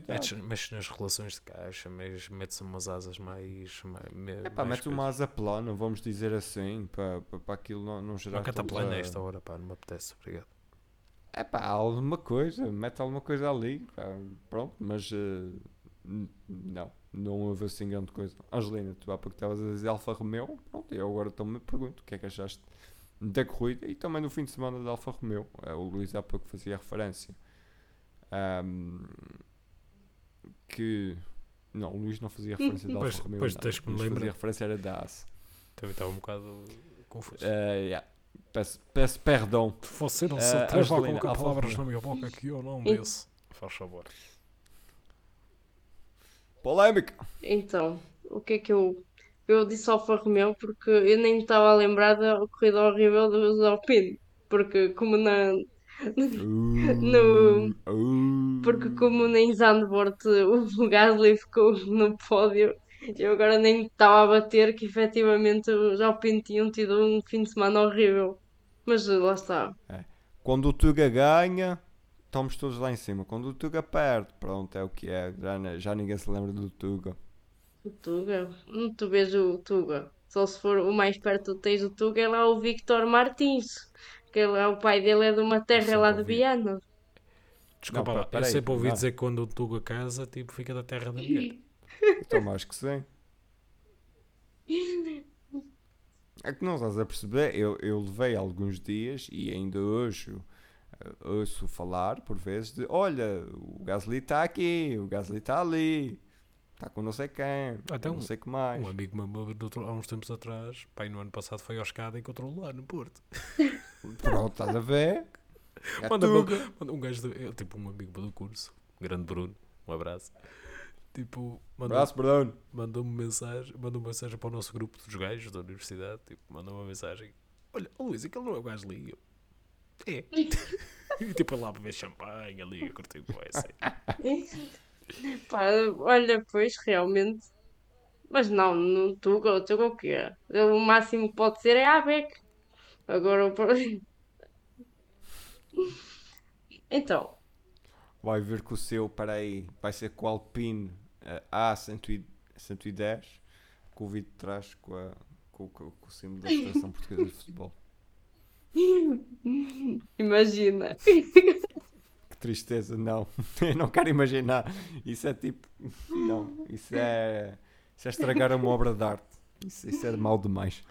Metes, metes nas relações de caixa, metes, metes umas asas mais. mais, É pá, mais mete uma asa plana, vamos dizer assim, para, para, aquilo não, não gerar. Uma cataplana a esta hora, pá, não me apetece, obrigado. É pá, alguma coisa, mete alguma coisa ali, pá, pronto, mas n- não, não houve assim grande coisa. Angelina, tu há pouco estavas a dizer Alfa Romeo, pronto, eu agora também me pergunto o que é que achaste da corrida e também no fim de semana da Alfa Romeo. Eh, o Luís há pouco fazia referência ahm, que. Não, o Luís não fazia referência da Alfa Romeo. pois não. tens que me lembrar. fazia referência era da AS. Também estava um bocado confuso. Eh, yeah. peço, peço perdão. Você não se atreve a Angelina, colocar palavras na minha boca que eu não disse. Faz favor. Polémica! Então, o que é que eu. Eu disse Alfa Romeo porque eu nem estava a lembrar da corrida horrível dos Alpine. Porque como na. No- Porque como nem Zandvoort o Gasly ficou no pódio, eu agora nem estava a bater que efetivamente os Alpine tinham tido um fim de semana horrível. Mas lá está. Quando o Tuga ganha, estamos todos lá em cima. Quando o Tuga perde, pronto, é o que é. Já, já ninguém se lembra do Tuga. O Tuga, Hum, tu vês o Tuga. Só se for o mais perto que tens do Tuga é lá o Victor Martins. Que é, o pai dele é de uma terra sempre lá de ouvi. Viana. Desculpa Não, lá, eu peraí, sempre ouvi não. dizer que quando o Tuga casa, tipo, fica da terra da mulher. Então, acho que sim. É que não estás a perceber. Eu, eu levei alguns dias e ainda hoje eh, ouço falar, por vezes, de olha, o Gasly está aqui, o Gasly está ali, está com não sei quem, Até não um- sei o que mais. Um amigo meu, há uns tempos atrás, pai, no ano passado foi ao escada e encontrou-o lá no Porto. Pronto, estás a ver? É Manda manda um gajo, do, tipo um amigo meu do curso, grande Bruno, um abraço. Tipo, mandou, Abraço, Bruno. mandou-me mensagem, mandou uma mensagem para o nosso grupo dos gajos da universidade, tipo, mandou uma mensagem. Olha, ô Luís, aquele não é o gajo ali. Eu, É. e tipo, lá beber champanhe ali, curtir com essa. Pá, olha, pois, realmente. Mas não, no Tuga, o Tuga o quê? O máximo que pode ser é a ABEC. Agora o. Então, Vai ver que o seu, peraí, vai ser com o Alpine eh, A110, com o vídeo de trás com, a, com, com, com o símbolo da Federação Portuguesa de Futebol. imagina. Tristeza, não. Eu não quero imaginar. Isso é tipo. Não, isso é. Isso é estragar uma obra de arte. Isso, isso é mau demais.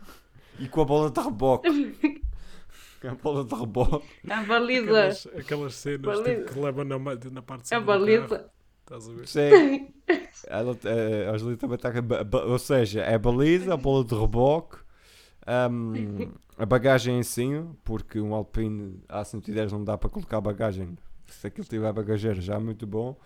E com a bola de reboque. A bola de reboque. A baliza. Aquelas, aquelas cenas Baliza. tipo, que levam na, na parte de A cima carro. baliza. Estás a ver? Sim. Ela, eh, a Angelina também está. a Ou seja, é a baliza, a bola de reboque, ahm, a bagagem em cima, porque um Alpine A110 não dá para colocar bagagem. Se aquilo tiver bagageiro já é muito bom.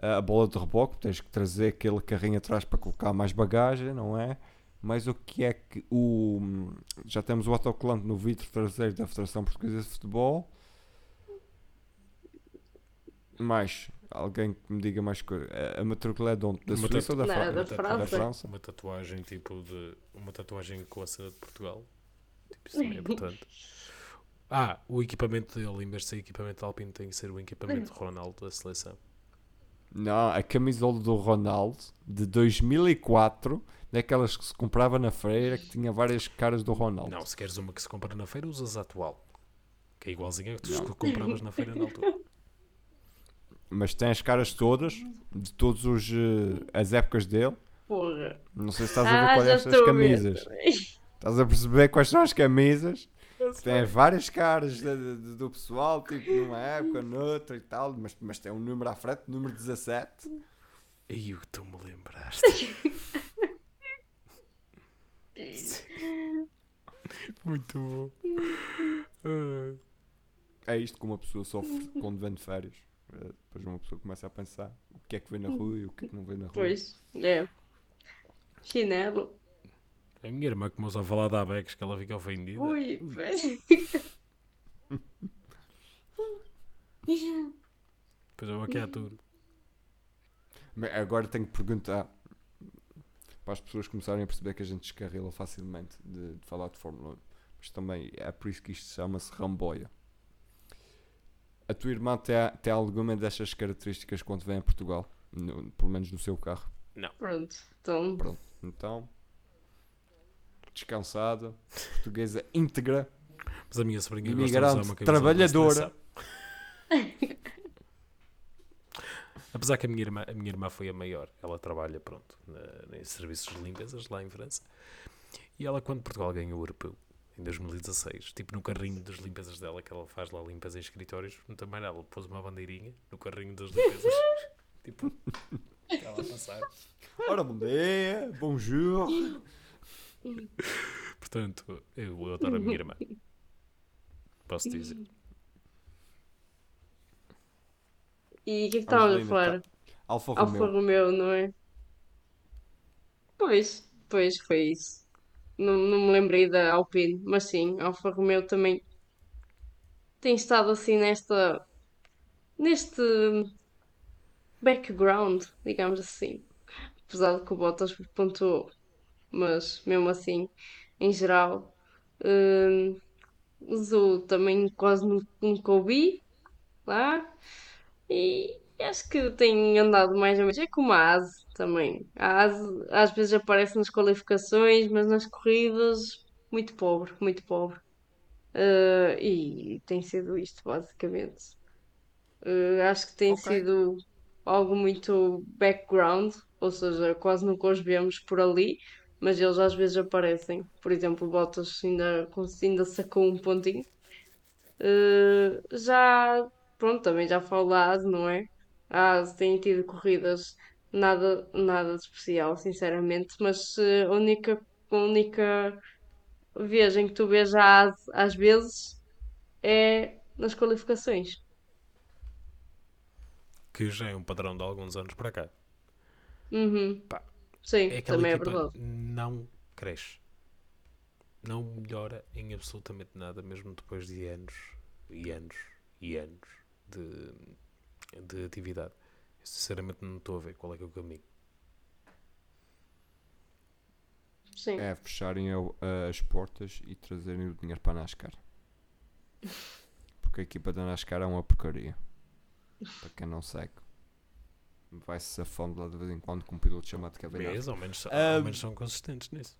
Ah, a bola de reboque, tens que trazer aquele carrinho atrás para colocar mais bagagem, não é? Mas o que é que o. Já temos o autocolante no vidro traseiro da Federação Portuguesa de Futebol. Mais. Alguém que me diga mais coisa. A- matrícula é de onde? Da Uma Suíça ou da, Fra- da da França. França? Uma tatuagem tipo de. Uma tatuagem com a cena de Portugal. Tipo, isso também é importante. Ah, o equipamento dele, em vez de ser equipamento de Alpine, tem que ser o equipamento de Ronaldo da seleção. Não, a camisola do Ronaldo de 2004, daquelas que se comprava na feira, que tinha várias caras do Ronaldo. Não, se queres uma que se compra na feira, usas a atual. Que é igualzinha que tu compravas na feira na altura. Mas tem as caras todas, de todas as épocas dele. Porra. Não sei se estás a ver Ah, quais já estas estou a ver camisas. Estás a perceber quais são as camisas? Tem várias caras de- de- do pessoal, tipo numa época, noutra e tal, mas, mas tem um número à frente, número 17. E o que tu me lembraste? Muito bom. É isto que uma pessoa sofre quando vem de férias. Eh, Depois uma pessoa começa a pensar o que é que vê na rua e o que é que não vê na rua. Pois, é. Chinelo. A minha irmã começou a falar da Abex que ela fica ofendida. Ui, velho. Depois eu aqui à tour. Mas Agora tenho que perguntar para as pessoas começarem a perceber que a gente descarrila facilmente de, de falar de Fórmula 1. Mas também é por isso que isto chama-se ramboia. A tua irmã tem, tem alguma destas características quando vem a Portugal? No- pelo menos no seu carro. Pronto, então. Pronto. Então, descansada, portuguesa íntegra. Mas a minha sobrinha gosta de Imigrante, usar uma camisola da trabalhadora. Apesar que a minha, irmã, a minha irmã foi a maior, ela trabalha pronto, na, em serviços de limpezas lá em França. E ela, quando Portugal ganhou o europeu, em 2016, tipo no carrinho das limpezas dela, que ela faz lá limpeza em escritórios, também ela pôs uma bandeirinha no carrinho das limpezas. tipo, ela a passar. Ora, bom dia, bonjour. Portanto, eu adoro a minha irmã. Posso dizer. E o que é que estávamos a falar? Alfa Alfa Romeo. Romeo, não é? Pois, pois foi isso. Não, não me lembrei da Alpine, mas sim, Alfa Romeo também tem estado assim nesta, neste background, digamos assim. Apesar de que o Bottas pontuou, mas mesmo assim, em geral, hum, o Zhou também quase nu- nunca ouvi lá. E acho que tem andado mais ou menos. É como a ASE também. A ASE às vezes aparece nas qualificações, mas nas corridas, muito pobre, muito pobre. Eh, e tem sido isto, basicamente. Eh, acho que tem Ok. sido algo muito background, ou seja, quase nunca os vemos por ali, mas eles às vezes aparecem. Por exemplo, o Bottas ainda, ainda sacou um pontinho. Eh, já, pronto, também já ASE, não é? A ASE tem tido corridas nada, nada de especial, sinceramente, mas eh, a única, a única vez em que tu vês a ASE às vezes é nas qualificações. Que já é um padrão de alguns anos para cá. Uhum. Pá, Sim, É aquela também é equipa verdade. não cresce. Não melhora em absolutamente nada, mesmo depois de anos e anos e anos de, de atividade. Eu, sinceramente não estou a ver qual é que é o caminho. Sim. É fecharem as portas e trazerem o dinheiro para a NASCAR. Porque a equipa da NASCAR é uma porcaria. Para quem não segue. Vai-se safando lá de vez em quando com um piloto chamado Kevin. Mas ao menos, Ah, ao menos são consistentes nisso.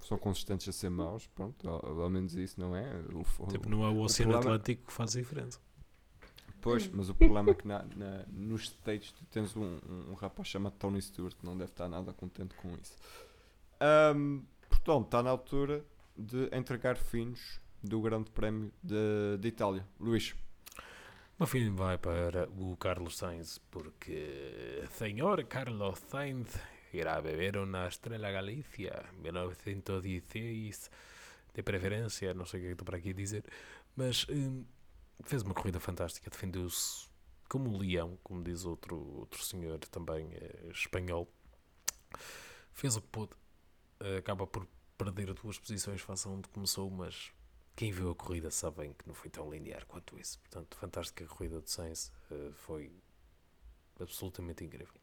São consistentes a ser maus, pronto, ao, ao menos isso não é? O, Tipo, não é o Oceano problema- Atlântico que faz a diferença. Pois, mas o problema é que na, na- nos States tu tens um, um, um rapaz chamado Tony Stewart que não deve estar nada contente com isso. Ahm, portanto, está na altura de entregar fins do Grande Prémio de, de Itália. Luís, O fim vai para o Carlos Sainz, porque Senhor Carlos Sainz irá beber uma Estrela Galícia 1916, de preferência, não sei o que é estou para aqui a dizer, mas hum, fez uma corrida fantástica, defendeu-se como um leão, como diz outro, outro senhor também eh, espanhol. Fez o que pôde, acaba por perder duas posições face a onde começou, mas quem viu a corrida sabe bem que não foi tão linear quanto isso. Portanto, fantástica corrida de Sainz, eh, foi absolutamente incrível.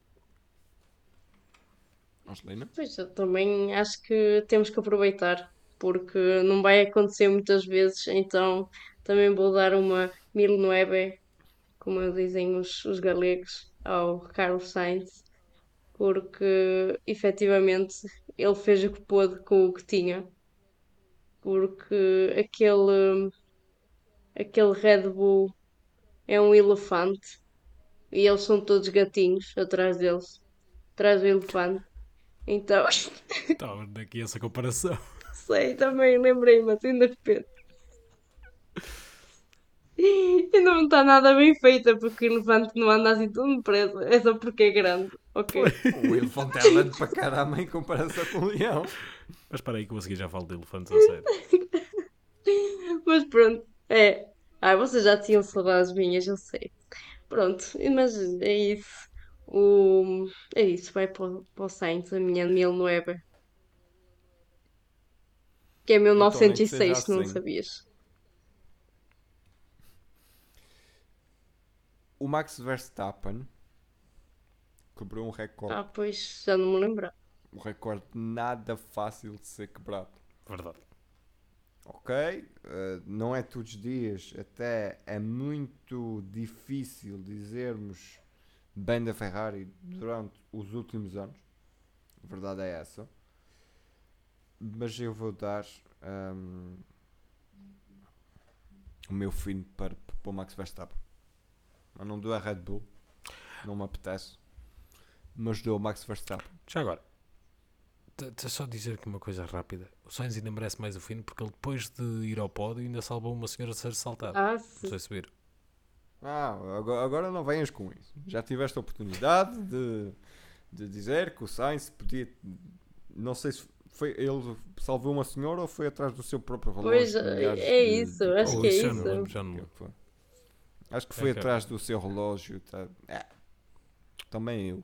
Angelina? Pois, eu também acho que temos que aproveitar, porque não vai acontecer muitas vezes, então também vou dar uma mil nueve, como dizem os, os galegos, ao Carlos Sainz, porque efetivamente ele fez o que pôde com o que tinha, porque aquele, aquele Red Bull é um elefante e eles são todos gatinhos atrás deles, atrás do elefante. Então, Estava aqui essa comparação. sei, também lembrei-me assim de repente. E não está nada bem feita porque o elefante não anda assim tão depressa, é só porque é grande. Ok. O elefante é grande para caramba em comparação com o leão. Mas espera aí que eu a seguir já falo de elefantes a sério. Mas pronto, é. Ah, vocês já tinham saudades minhas, eu sei. Pronto, mas é isso. O... É isso, vai para o, para o Sainz, a minha 1009. Que é Então, nem que 1906, seja se não assim. sabias. O Max Verstappen quebrou um recorde. Ah, pois, já não me lembro. Um recorde nada fácil de ser quebrado. Verdade. Ok? eh, não é todos os dias, até é muito difícil dizermos bem da Ferrari durante os últimos anos. A verdade é essa. Mas eu vou dar ahm, o meu fim para, para o Max Verstappen. Mas não dou a Red Bull, não me apetece. Mas dou ao Max Verstappen. Já agora, te só dizer aqui uma coisa rápida. O Sainz ainda merece mais o fim porque ele depois de ir ao pódio ainda salvou uma senhora a ser assaltada. Ah, Não sim. sei se viram. Ah, agora, não venhas com isso. Já tiveste a oportunidade de, de dizer que o Sainz podia. Não sei se foi ele salvou uma senhora ou foi atrás do seu próprio relógio. Pois, milhares é de- isso, de- acho que é isso já não isso. lembro, já não. Acho que foi Ok. atrás do seu relógio. Tá? É. Também eu.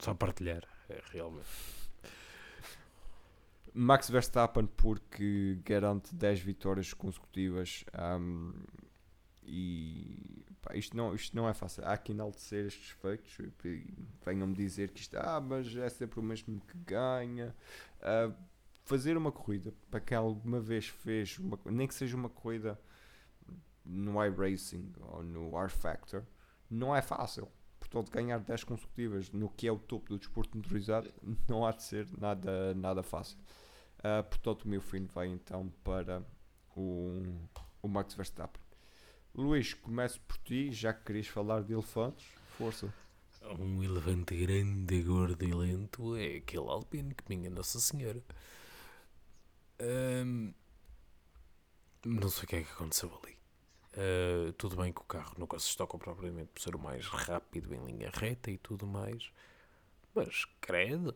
Só partilhar, é, realmente. Max Verstappen porque garante 10 vitórias consecutivas ahm, e pá, isto, não, isto não é fácil. Há que enaltecer estes feitos. Venham-me dizer que isto ah, mas é sempre o mesmo que ganha. Ah, fazer uma corrida para quem alguma vez fez, uma, nem que seja uma corrida no iRacing ou no R Factor, não é fácil. Portanto, ganhar 10 consecutivas no que é o topo do desporto motorizado não há de ser nada, nada fácil. Ah, portanto, o meu fim vai então para o, o Max Verstappen. Luís, começo por ti, já que querias falar de elefantes, força. Um elefante grande, gordo e lento é aquele alpino que minha Nossa Senhora. Ahm, não sei o que é que aconteceu ali. Ah, tudo bem que o carro nunca se estoca propriamente por ser o mais rápido em linha reta e tudo mais, mas credo.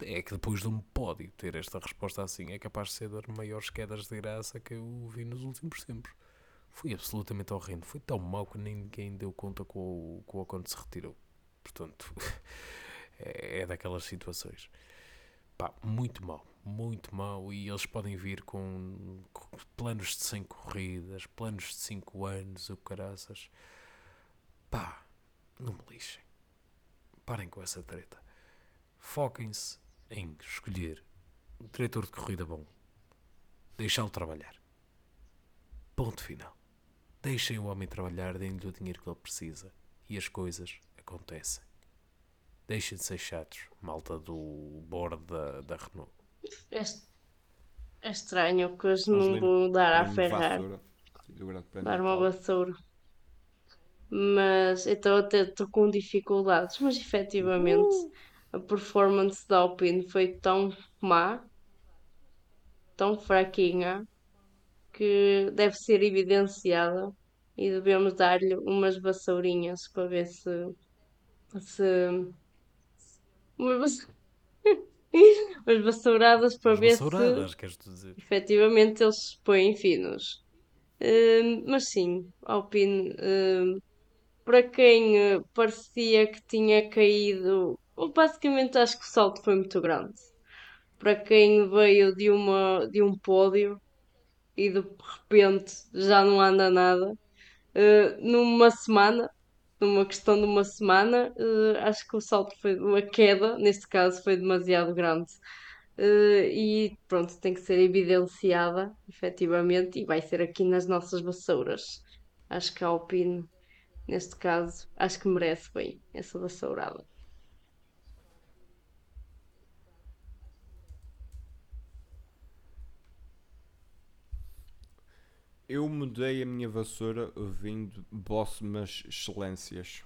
É que depois de um pódio ter esta resposta assim é capaz de ser das maiores quedas de graça que eu vi nos últimos tempos. Foi absolutamente horrendo. Foi tão mau que ninguém deu conta com o, com o Ocon se retirou. Portanto, é, é daquelas situações. Pá, muito mau. Muito mau. E eles podem vir com, com planos de 100 corridas, planos de 5 anos, o caraças. Pá, não me lixem. Parem com essa treta. Foquem-se em escolher um diretor de corrida bom. Deixá-lo trabalhar. Ponto final. Deixem o homem trabalhar, deem-lhe o dinheiro que ele precisa e as coisas acontecem. Deixem de ser chatos, malta do board da, da Renault. É, est- estranho que hoje não vou dar à Ferrari. dar uma vassoura. Mas então até estou com dificuldades. Mas efetivamente a performance da Alpine foi tão má, tão fraquinha, que deve ser evidenciada e devemos dar-lhe umas vassourinhas para ver se. se umas, vass- umas vassouradas para As ver se vassouradas, queres tu dizer? efetivamente eles se põem finos. Hum, mas sim, Alpine, hum, para quem eh, parecia que tinha caído basicamente acho que o salto foi muito grande. Para quem veio de, uma, de um pódio e de repente já não anda nada, eh, numa semana, numa questão de uma semana, eh, acho que o salto foi, a queda, neste caso, foi demasiado grande. Eh, e pronto, tem que ser evidenciada, efetivamente, e vai ser aqui nas nossas vassouras. Acho que a Alpine, neste caso, acho que merece bem essa vassourada. Eu mudei a minha vassoura vindo Bossmas Excelências.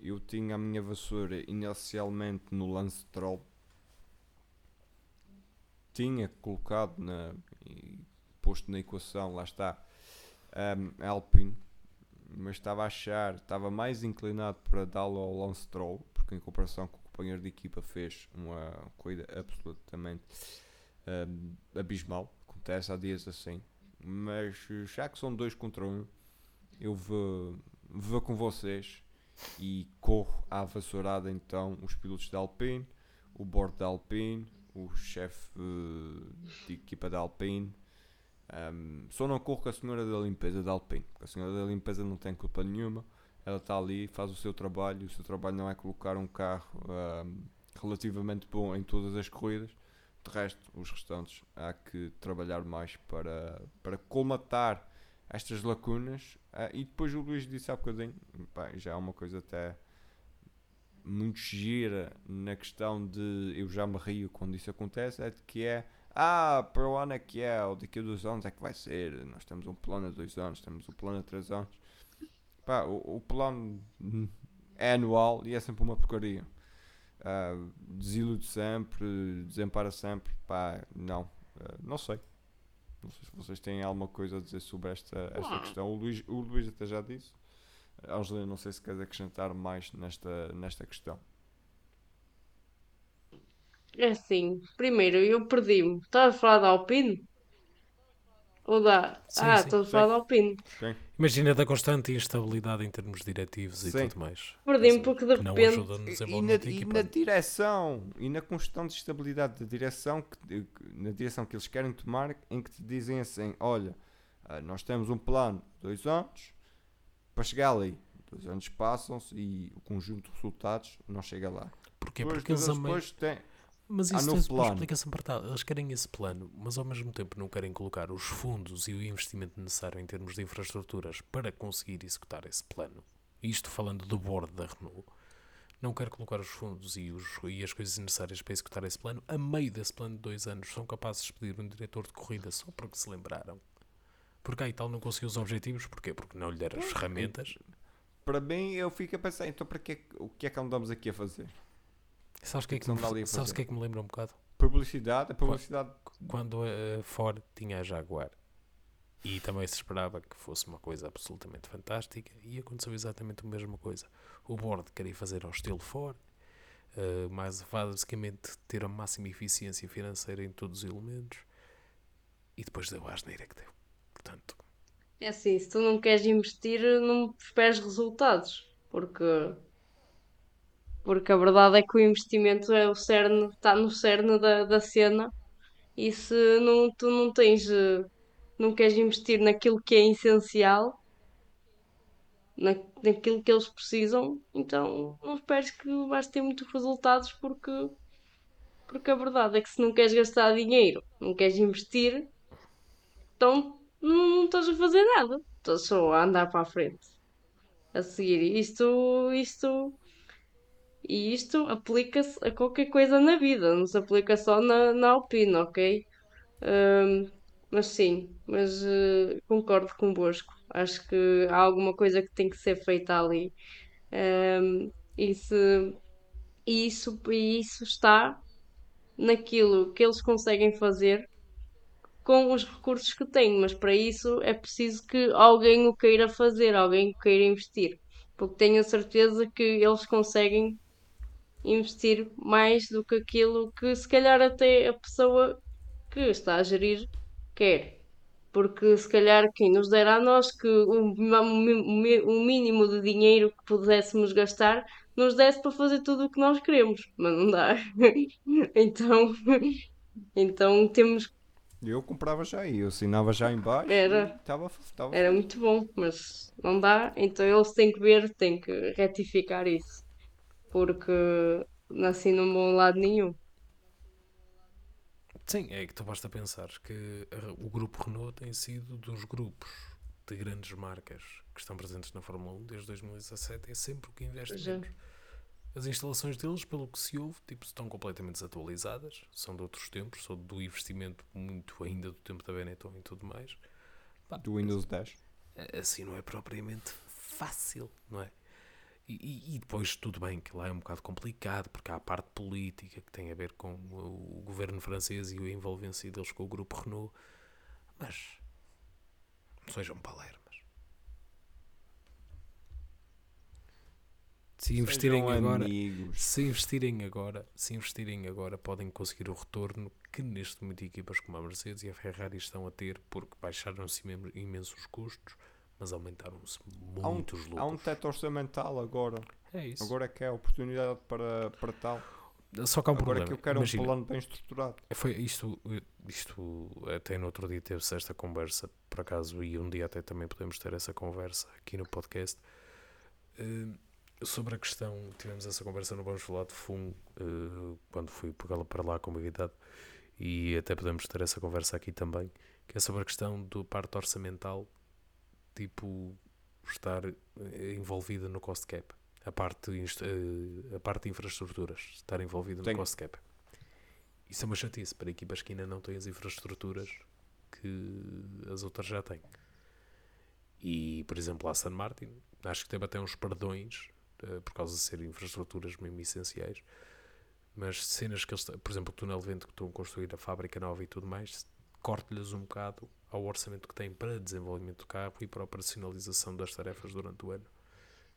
Eu tinha a minha vassoura inicialmente no Lance Troll. Tinha colocado na, posto na equação, lá está, um, Alpine. Mas estava a achar, estava mais inclinado para dá-lo ao Lance Troll, porque em comparação com o companheiro de equipa fez uma corrida absolutamente um, abismal. Acontece há dias assim mas já que são dois contra um, eu vou, vou com vocês e corro à vassourada então os pilotos da Alpine, o board da Alpine, o chefe uh, de equipa da Alpine. Um, só não corro com a senhora da limpeza da Alpine, porque a senhora da limpeza não tem culpa nenhuma. Ela está ali, faz o seu trabalho. O seu trabalho não é colocar um carro um, relativamente bom em todas as corridas de resto, os restantes há que trabalhar mais para, para colmatar estas lacunas. Uh, e depois o Luís disse há bocadinho, pá, já é uma coisa até muito gira na questão de eu já me rio quando isso acontece, é de que é ah, para o ano é que é, ou daqui a dois anos é que vai ser. Nós temos um plano a dois anos, temos um plano a três anos. Pá, o, o plano é anual e é sempre uma porcaria uh, desilude sempre, desampara sempre, pá, não, uh, não sei. Não sei se vocês têm alguma coisa a dizer sobre esta, esta questão. O Luís, o Luís até já disse. Angelina, não sei se queres acrescentar mais nesta, nesta questão. É assim, primeiro eu perdi-me. Estava a falar da Alpine? Ou da. Sim, ah, sim, estou a sim. falar da Alpine. Imagina da constante instabilidade em termos diretivos Sim. e tudo mais. Perdi-me Assim, porque de repente. E, na, e na direção e na constante estabilidade da direção que, na direção que eles querem tomar em que te dizem assim olha ah, nós temos um plano de dois anos para chegar ali dois anos passam-se e o conjunto de resultados não chega lá Porquê? Depois, Porque eles amam. depois tem Mas isso tem uma explicação apertada. Eles querem esse plano, mas ao mesmo tempo não querem colocar os fundos e o investimento necessário em termos de infraestruturas para conseguir executar esse plano. Isto falando do board da Renault. Não quer colocar os fundos e, os, e as coisas necessárias para executar esse plano. A meio desse plano de dois anos, são capazes de despedir um diretor de corrida só porque se lembraram. Porque aí tal não conseguiu os objetivos. Porquê? Porque não lhe deram as ferramentas. para mim eu fico a pensar então para que, é que- o que é que andamos aqui a fazer Sabes o que é que, me, sabes o que é que me lembra um bocado? publicidade a publicidade quando a Ford tinha a Jaguar e também se esperava que fosse uma coisa absolutamente fantástica e aconteceu exatamente a mesma coisa. O board queria fazer ao estilo Ford, eh, mais basicamente ter a máxima eficiência financeira em todos os elementos e depois deu a asneira que deu. Portanto, É assim, se tu não queres investir, não esperes resultados. Porque. Porque a verdade é que o investimento é o cerne, está no cerne da, da cena. E se não, tu não tens. eh, Não queres investir naquilo que é essencial, na, naquilo que eles precisam, então não esperes que vais ter muitos resultados porque. Porque a verdade é que se não queres gastar dinheiro, não queres investir, então não, não estás a fazer nada. Estás só a andar para a frente. A seguir. Isto, isto, e isto aplica-se a qualquer coisa na vida, não se aplica só na, na Alpine, ok? Ahm, mas sim, mas eh, concordo convosco. Acho que há alguma coisa que tem que ser feita ali. Ahm, e, se, e isso, e isso está naquilo que eles conseguem fazer com os recursos que têm, mas para isso é preciso que alguém o queira fazer, alguém o queira investir, porque tenho a certeza que eles conseguem investir mais do que aquilo que se calhar até a pessoa que está a gerir quer. Porque se calhar quem nos dera a nós que o, o mínimo de dinheiro que pudéssemos gastar nos desse para fazer tudo o que nós queremos, mas não dá. Então, então temos. Eu comprava já aí, eu assinava já em baixo Era. estava estava Era muito bom, mas não dá, então eles têm que ver, têm que retificar isso, porque assim não vão a lado nenhum. Sim, é que tu basta pensar que o grupo Renault tem sido dos grupos de grandes marcas que estão presentes na Fórmula 1 desde 2017, é sempre o que investe Já. menos. As instalações deles, pelo que se ouve, tipo, estão completamente desatualizadas, são de outros tempos, são do investimento muito ainda do tempo da Benetton e tudo mais. do Windows 10. A- Assim não é propriamente fácil, não é? E, e- depois tudo bem que lá é um bocado complicado porque há a parte política que tem a ver com o, governo francês e a envolvência deles com o grupo Renault, mas sejam palermas. Se investirem Sejam agora, amigos. se investirem agora, se investirem agora, podem conseguir o retorno que neste momento equipas como a Mercedes e a Ferrari estão a ter, porque baixaram-se imen- imensos custos, mas aumentaram-se Há um, muitos lucros. há um teto orçamental agora. É isso. Agora é que é a oportunidade para, para tal. Só que há um Agora problema. é que eu quero Imagina, um plano bem estruturado. foi isto, isto até no outro dia teve-se esta conversa, por acaso, e um dia até também podemos ter essa conversa aqui no podcast. eh, sobre a questão, tivemos essa conversa no Vamos Falar de FUM, eh, quando fui pegá-la para lá com uma idade, e até podemos ter essa conversa aqui também, que é sobre a questão do parte orçamental, tipo, estar eh, envolvida no cost cap. A parte, eh, a parte de infraestruturas, estar envolvida no cost cap. Isso é uma chatice para equipas que ainda não têm as infraestruturas que as outras já têm. E, por exemplo, a Aston Martin, acho que teve até uns perdões eh, por causa de serem infraestruturas mesmo essenciais. Mas cenas que eles, por exemplo, o túnel de vento que estão a construir, a fábrica nova e tudo mais, corte-lhes um bocado ao orçamento que têm para desenvolvimento do carro e para a operacionalização das tarefas durante o ano.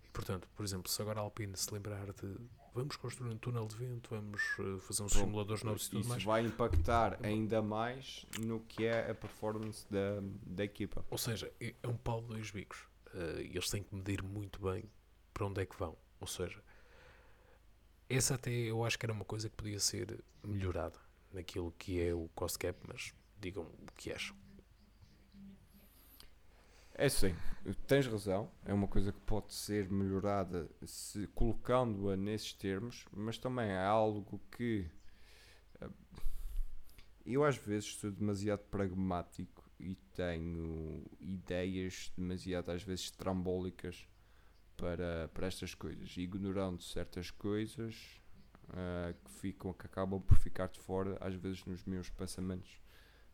E, portanto, por exemplo, se agora a Alpine se lembrar de vamos construir um túnel de vento, vamos eh, fazer uns Pronto, simuladores novos e tudo Isso mais, vai impactar ainda mais no que é a performance da, da equipa. Ou seja, é é um pau de dois bicos. E eles têm que medir muito bem para onde é que vão. Ou seja, essa até eu acho que era uma coisa que podia ser melhorada naquilo que é o cost cap, mas digam o que acham. É sim, tens razão. É uma coisa que pode ser melhorada se colocando-a nesses termos, mas também é algo que eh, eu às vezes sou demasiado pragmático e tenho ideias demasiado às vezes trambólicas para, para estas coisas, ignorando certas coisas ah, que ficam que acabam por ficar de fora às vezes nos meus pensamentos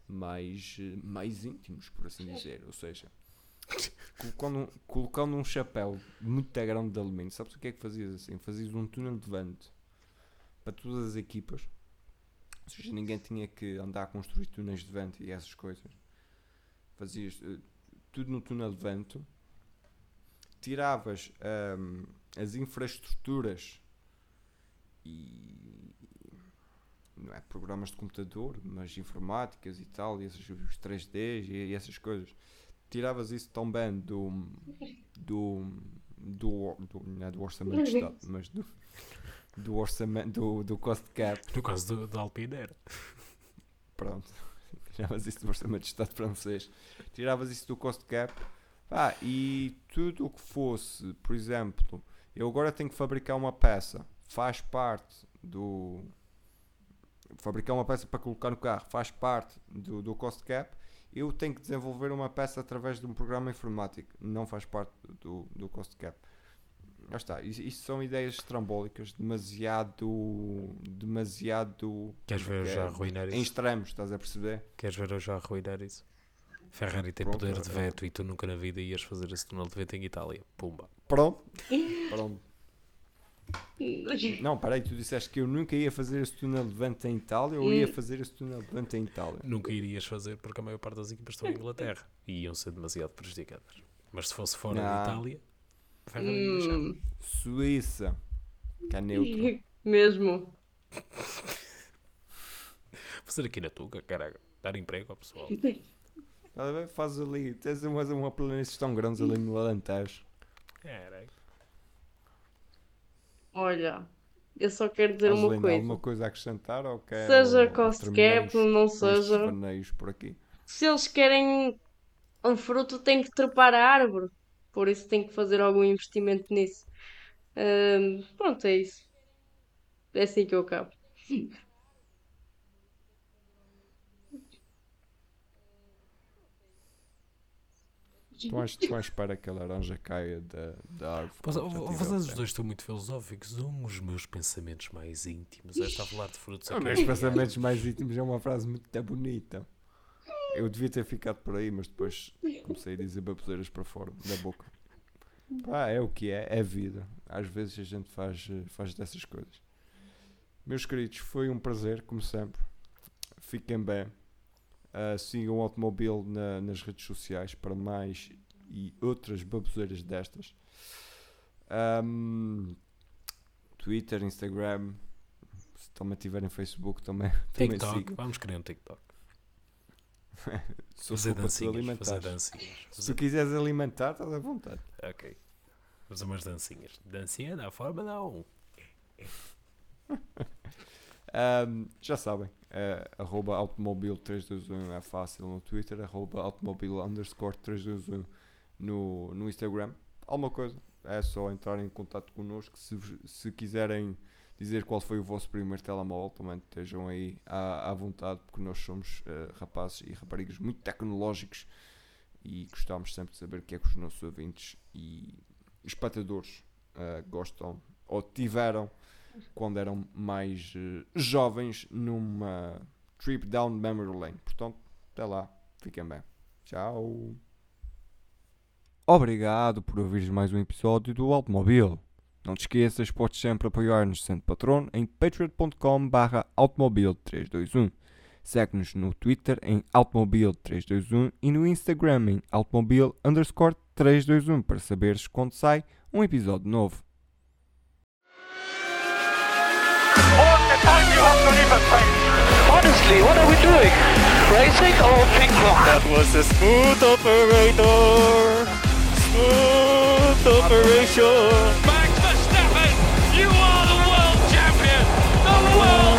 mais, eh, mais íntimos, por assim dizer. Ou seja, colocando, um- colocando um chapéu muito grande de alumínio, sabes o que é que fazias assim? Fazias um túnel de vento para todas as equipas, ou seja, ninguém tinha que andar a construir túneis de vento e essas coisas. Fazias eh, tudo no túnel de vento, tiravas ahm, as infraestruturas e não é programas de computador, mas informáticas e tal, e esses, os 3Ds e, e essas coisas. Tiravas isso também do do do, do, não é do orçamento de Estado, mas do, do orçamento do, do cost cap, No caso do- Alpine era. pronto. Tiravas isso do orçamento de Estado francês. Tiravas isso do cost cap. Ah, e tudo o que fosse, por exemplo, eu agora tenho que fabricar uma peça, faz parte do. Fabricar uma peça para colocar no carro faz parte do, do cost cap. Eu tenho que desenvolver uma peça através de um programa informático, não faz parte do, do cost cap. Já está, isso, isso são ideias estrambólicas, demasiado. demasiado. Queres ver eu já é, arruinar em isso? extremos, estás a perceber? Queres ver eu já arruinar isso? Ferrari tem Pronto, poder de é. veto e tu nunca na vida ias fazer esse túnel de vento em Itália. Pumba. Pronto. Pronto. Não, peraí, tu disseste que eu nunca ia fazer esse túnel de vento em Itália ou ia fazer esse túnel de vento em Itália? Nunca irias fazer porque a maior parte das equipas estão em Inglaterra e iam ser demasiado prejudicadas. Mas se fosse fora Não. da Itália. Hum, Suíça, que é neutro. mesmo. Fazer aqui na Tuga, caralho. Dar emprego ao pessoal. Faz ali, tens uma, uma planície tão grandes ali no Alentejo. Caralho. Olha, eu só quero dizer uma coisa. alguma coisa a acrescentar ou quer Seja cost cap, não seja. por aqui? Se eles querem um fruto, tem que trepar a árvore. Por isso tem que fazer algum investimento nisso. Ahm, pronto, é isso. É assim que eu acabo. Estão à, estão à espera que a laranja caia da, da árvore. Mas, Vocês os tempo. dois estão muito filosóficos. Um dos meus pensamentos mais íntimos é estar a falar de frutos. Os ok? meus pensamentos mais íntimos é uma frase muito bonita. Eu devia ter ficado por aí, mas depois comecei a dizer baboseiras para fora da boca. Pá, é o que é, é vida. Às vezes a gente faz, eh, faz dessas coisas. Meus queridos, foi um prazer, como sempre. Fiquem bem. Ah, sigam o Automóvel na- nas redes sociais para mais e outras baboseiras destas. Ahm, Twitter, Instagram. Se também tiverem Facebook, também, também TikTok. sigam. Vamos criar um TikTok. Fazer dancinhas. Fazer dancinhas. Se quiseres alimentar, estás à vontade. Ok. Fazer umas dancinhas. Dancinha da Fórmula 1. Ahm, já sabem, eh, arroba automobil321 é fácil no Twitter, arroba automobil underscore 321 no, no Instagram. Alguma coisa, é só entrar em contato connosco. Se, se quiserem dizer qual foi o vosso primeiro telemóvel, também estejam aí à, à vontade, porque nós somos eh, rapazes e raparigas muito tecnológicos e gostamos sempre de saber o que é que os nossos ouvintes e espectadores eh, gostam ou tiveram quando eram mais eh, jovens numa trip down memory lane. Portanto, até lá, fiquem bem. Tchau. Obrigado por ouvires mais um episódio do Automóvel. Não te esqueças, podes sempre apoiar-nos sendo patrono em patreon.com barra automobil321. Segue-nos no Twitter em automobil321 e no Instagram em automobil underscore 321 para saberes quando sai um episódio novo. time you have not even paid. Honestly, what are we doing? Racing or ping pong? That was a smooth operator. Smooth operation. Max Verstappen, you are the world champion. The world